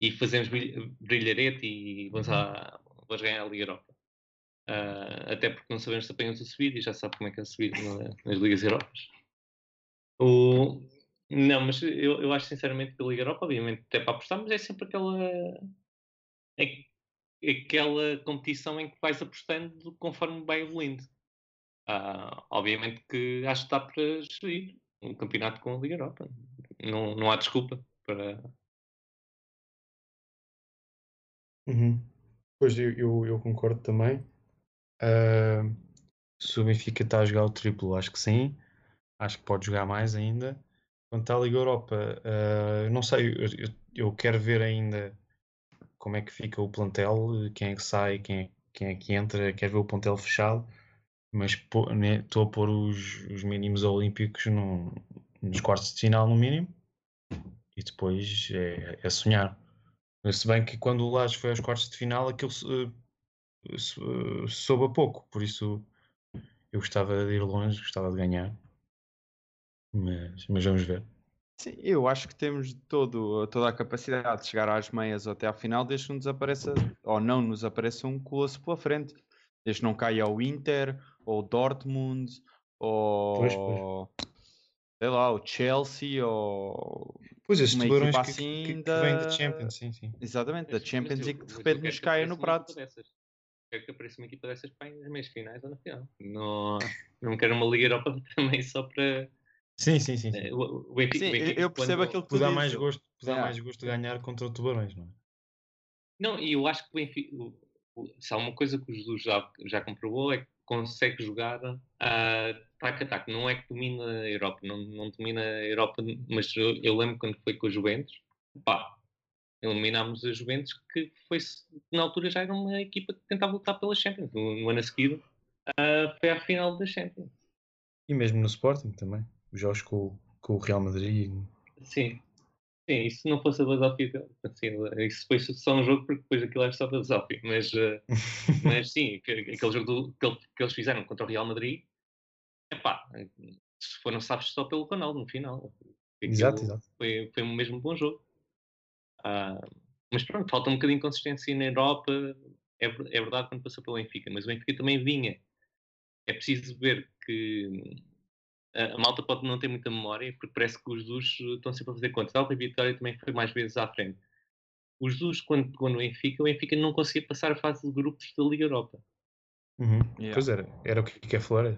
e fazemos brilh- brilharete e vamos, à, vamos ganhar a Liga Europa. Uh, até porque não sabemos se apanhamos a subir e já sabe como é que é a subir na- nas Ligas Europas. O... Não, mas eu, eu acho sinceramente que a Liga Europa, obviamente, até para apostar, mas é sempre aquela. é- aquela competição em que vais apostando conforme vai evoluindo. Ah, obviamente que acho que dá para gerir um campeonato com a Liga Europa. Não, não há desculpa para.
Uhum. Pois eu, eu, eu concordo também. Ah, se o Benfica está a jogar o triplo, acho que sim. Acho que pode jogar mais ainda. Quanto à Liga Europa, ah, não sei, eu, eu- quero ver ainda como é que fica o plantel, quem é que sai, quem é, quem é que entra, quero ver o plantel fechado, mas né, estou a pôr os, os mínimos olímpicos no- nos quartos de final no mínimo e depois é, é sonhar. Se bem que quando o Lages foi aos quartos de final, aquilo sou- soube a pouco, por isso eu gostava de ir longe, gostava de ganhar. Mas, mas vamos ver.
Sim, eu acho que temos todo, toda a capacidade de chegar às meias ou até à final, desde que não nos apareça, ou não nos apareça um colosso pela frente. Desde que não caia o Inter, ou o Dortmund, ou
Pois, pois.
sei lá, o Chelsea, ou
Pois, esses
Uma
tubarões
equipa
que,
assim
que, que
da-
vêm da Champions, sim, sim.
exatamente, da Champions
mas
e que de repente nos caia no prato.
dessas. Quero que apareça uma equipa dessas para nas meias finais ou na final. Não, não quero uma Liga Europa também só para.
Sim, sim, sim. sim.
eh, O, o Benfica,
Sim,
o Benfica
eu percebo
quando-
aquilo que tu
dá mais gosto, dá
Yeah.
mais gosto de ganhar contra tubarões, não é?
Não, e eu acho que o Benfica, o- o- se há uma coisa que o Jesus já, já comprovou é que consegue jogar a tac a tac. Não é que domina a Europa, não, não domina a Europa, mas eu, eu lembro quando foi com a Juventus, pá, eliminámos a Juventus, que foi na altura já era uma equipa que tentava lutar pela Champions. No, no ano a seguir ah, foi à final da Champions.
E mesmo no Sporting também. Os jogos com, o- com o Real Madrid.
Sim. Sim, isso não fosse a basófia, assim, isso foi só um jogo porque depois aquilo era só basófia, mas, eh, mas sim, que- aquele jogo do- que, que eles fizeram contra o Real Madrid, epá, foram salvos só pelo canal no final. Aquilo
Exato, exato.
Foi, foi mesmo um bom jogo. Ah, mas pronto, falta um bocadinho de consistência na Europa, é, é verdade quando passou pelo Benfica, mas o Benfica também vinha. É preciso ver que a, malta pode não ter muita memória, porque parece que os dos estão sempre a fazer contas. A Alta Vitória também foi mais vezes à frente. Os dos, quando pegou no Benfica, o Benfica não conseguia passar a fase de grupos da Liga Europa.
Uhum.
Yeah.
Pois era, era o que quer falar.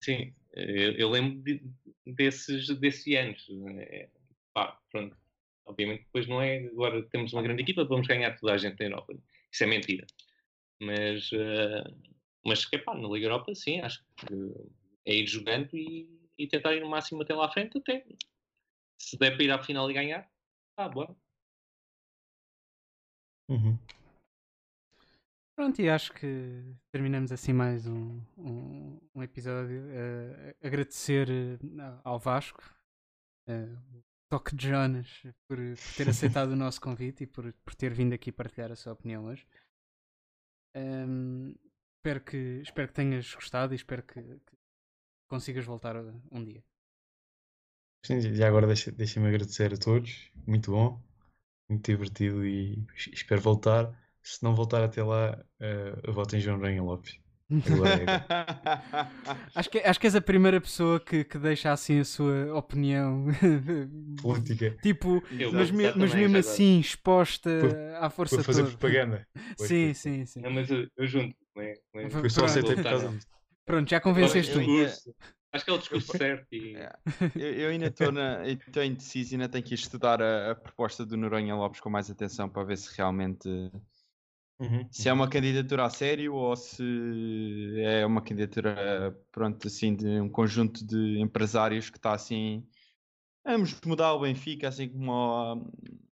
Sim, eu, eu lembro de- desses, desses anos. É, pá, pronto. Obviamente depois não é, agora temos uma grande equipa, vamos ganhar toda a gente na Europa. Isso é mentira. Mas, eh, mas que pá, na Liga Europa sim, acho que é ir jogando e, e tentar ir no máximo até lá à frente, até se der para ir à final e ganhar, tá bora.
Uhum.
Pronto, e acho que terminamos assim mais um, um, um episódio. Eh, agradecer eh, ao Vasco, eh, o Toque de Jonas, por, por ter aceitado o nosso convite e por, por ter vindo aqui partilhar a sua opinião hoje. Ehm, espero, que, espero que tenhas gostado e espero que, que consigas voltar uh, um dia.
Sim, e agora deixa- deixa-me agradecer a todos. Muito bom, muito divertido e es- espero voltar. Se não voltar até lá, eh, eu voto em João Ranha Lopes. É.
Acho que, acho que és a primeira pessoa que, que deixa assim a sua opinião.
Política.
tipo,
Eu
mas, me- mas mesmo
já agora.
assim exposta
Para-
à força
Para fazer
toda.
propaganda. Pois,
Sim, sim, sim.
Não, mas eu, eu junto. Não é? Não é?
Foi
Eu só aceitei por causa disso.
Pronto, já convenceste
discurso. Acho que é o discurso certo e
eu, eu ainda estou na- estou indeciso e ainda tenho que ir estudar a, a proposta do Noronha Lopes com mais atenção para ver se realmente
Uhum.
se é uma candidatura a sério ou se é uma candidatura pronto assim de um conjunto de empresários que está assim vamos mudar o Benfica assim com uma,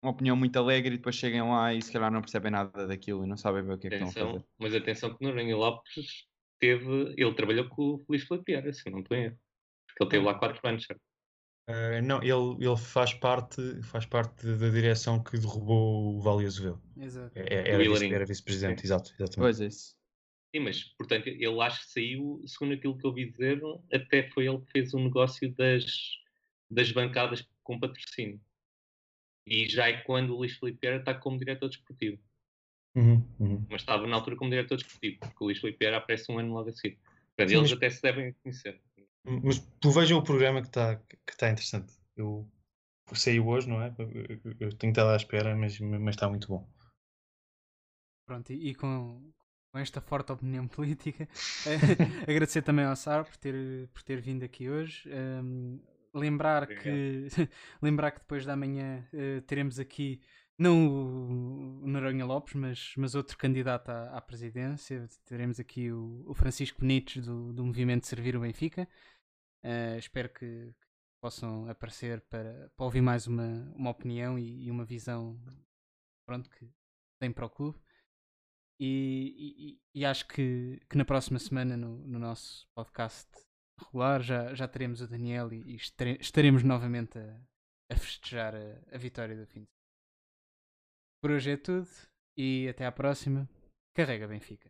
uma opinião muito alegre e depois chegam lá e se calhar não percebem nada daquilo e não sabem bem o que é que estão a
atenção,
fazer.
mas atenção que Noronha Lopes teve, ele trabalhou com o Feliz Filipe Vieira, se eu não estou em erro. Porque ele teve lá 4 anos, certo?
Eh, não, ele, ele faz parte, faz parte da direção que derrubou o Vale Azevedo.
Exato.
É- é- Era, vice- era vice-presidente,
Sim.
exato, exatamente.
Pois é isso.
Sim, mas portanto ele acho que saiu, segundo aquilo que eu ouvi dizer, até foi ele que fez o negócio das, das bancadas com patrocínio. E já é quando o Luís Filipe Vieira está como diretor desportivo.
Uhum, uhum.
Mas estava na altura como diretor desportivo, porque o Luís Filipe Vieira aparece um ano logo a seguir. Portanto,
Sim,
eles
mas-
até se devem conhecer.
Mas tu vejam o programa que está que tá interessante. Eu saiu hoje, não é? Eu, eu- eu tenho estado à espera, mas, mas está muito bom.
Pronto, e, e com, com esta forte opinião política, eh, agradecer também ao Sar por ter, por ter vindo aqui hoje. Ehm, lembrar, que, lembrar que depois da manhã eh, teremos aqui não o, Noronha Lopes, mas, mas outro candidato à, à presidência. Teremos aqui o, o Francisco Benites do, do Movimento Servir o Benfica. Eh, espero que, que possam aparecer para, para ouvir mais uma, uma opinião e, e uma visão pronto, que tem para o clube. E, e- e acho que, que na próxima semana, no, no nosso podcast regular, já, já teremos o Daniel e, e estaremos novamente a, a festejar a, a vitória do fim de. Por hoje é tudo e até à próxima. Carrega Benfica.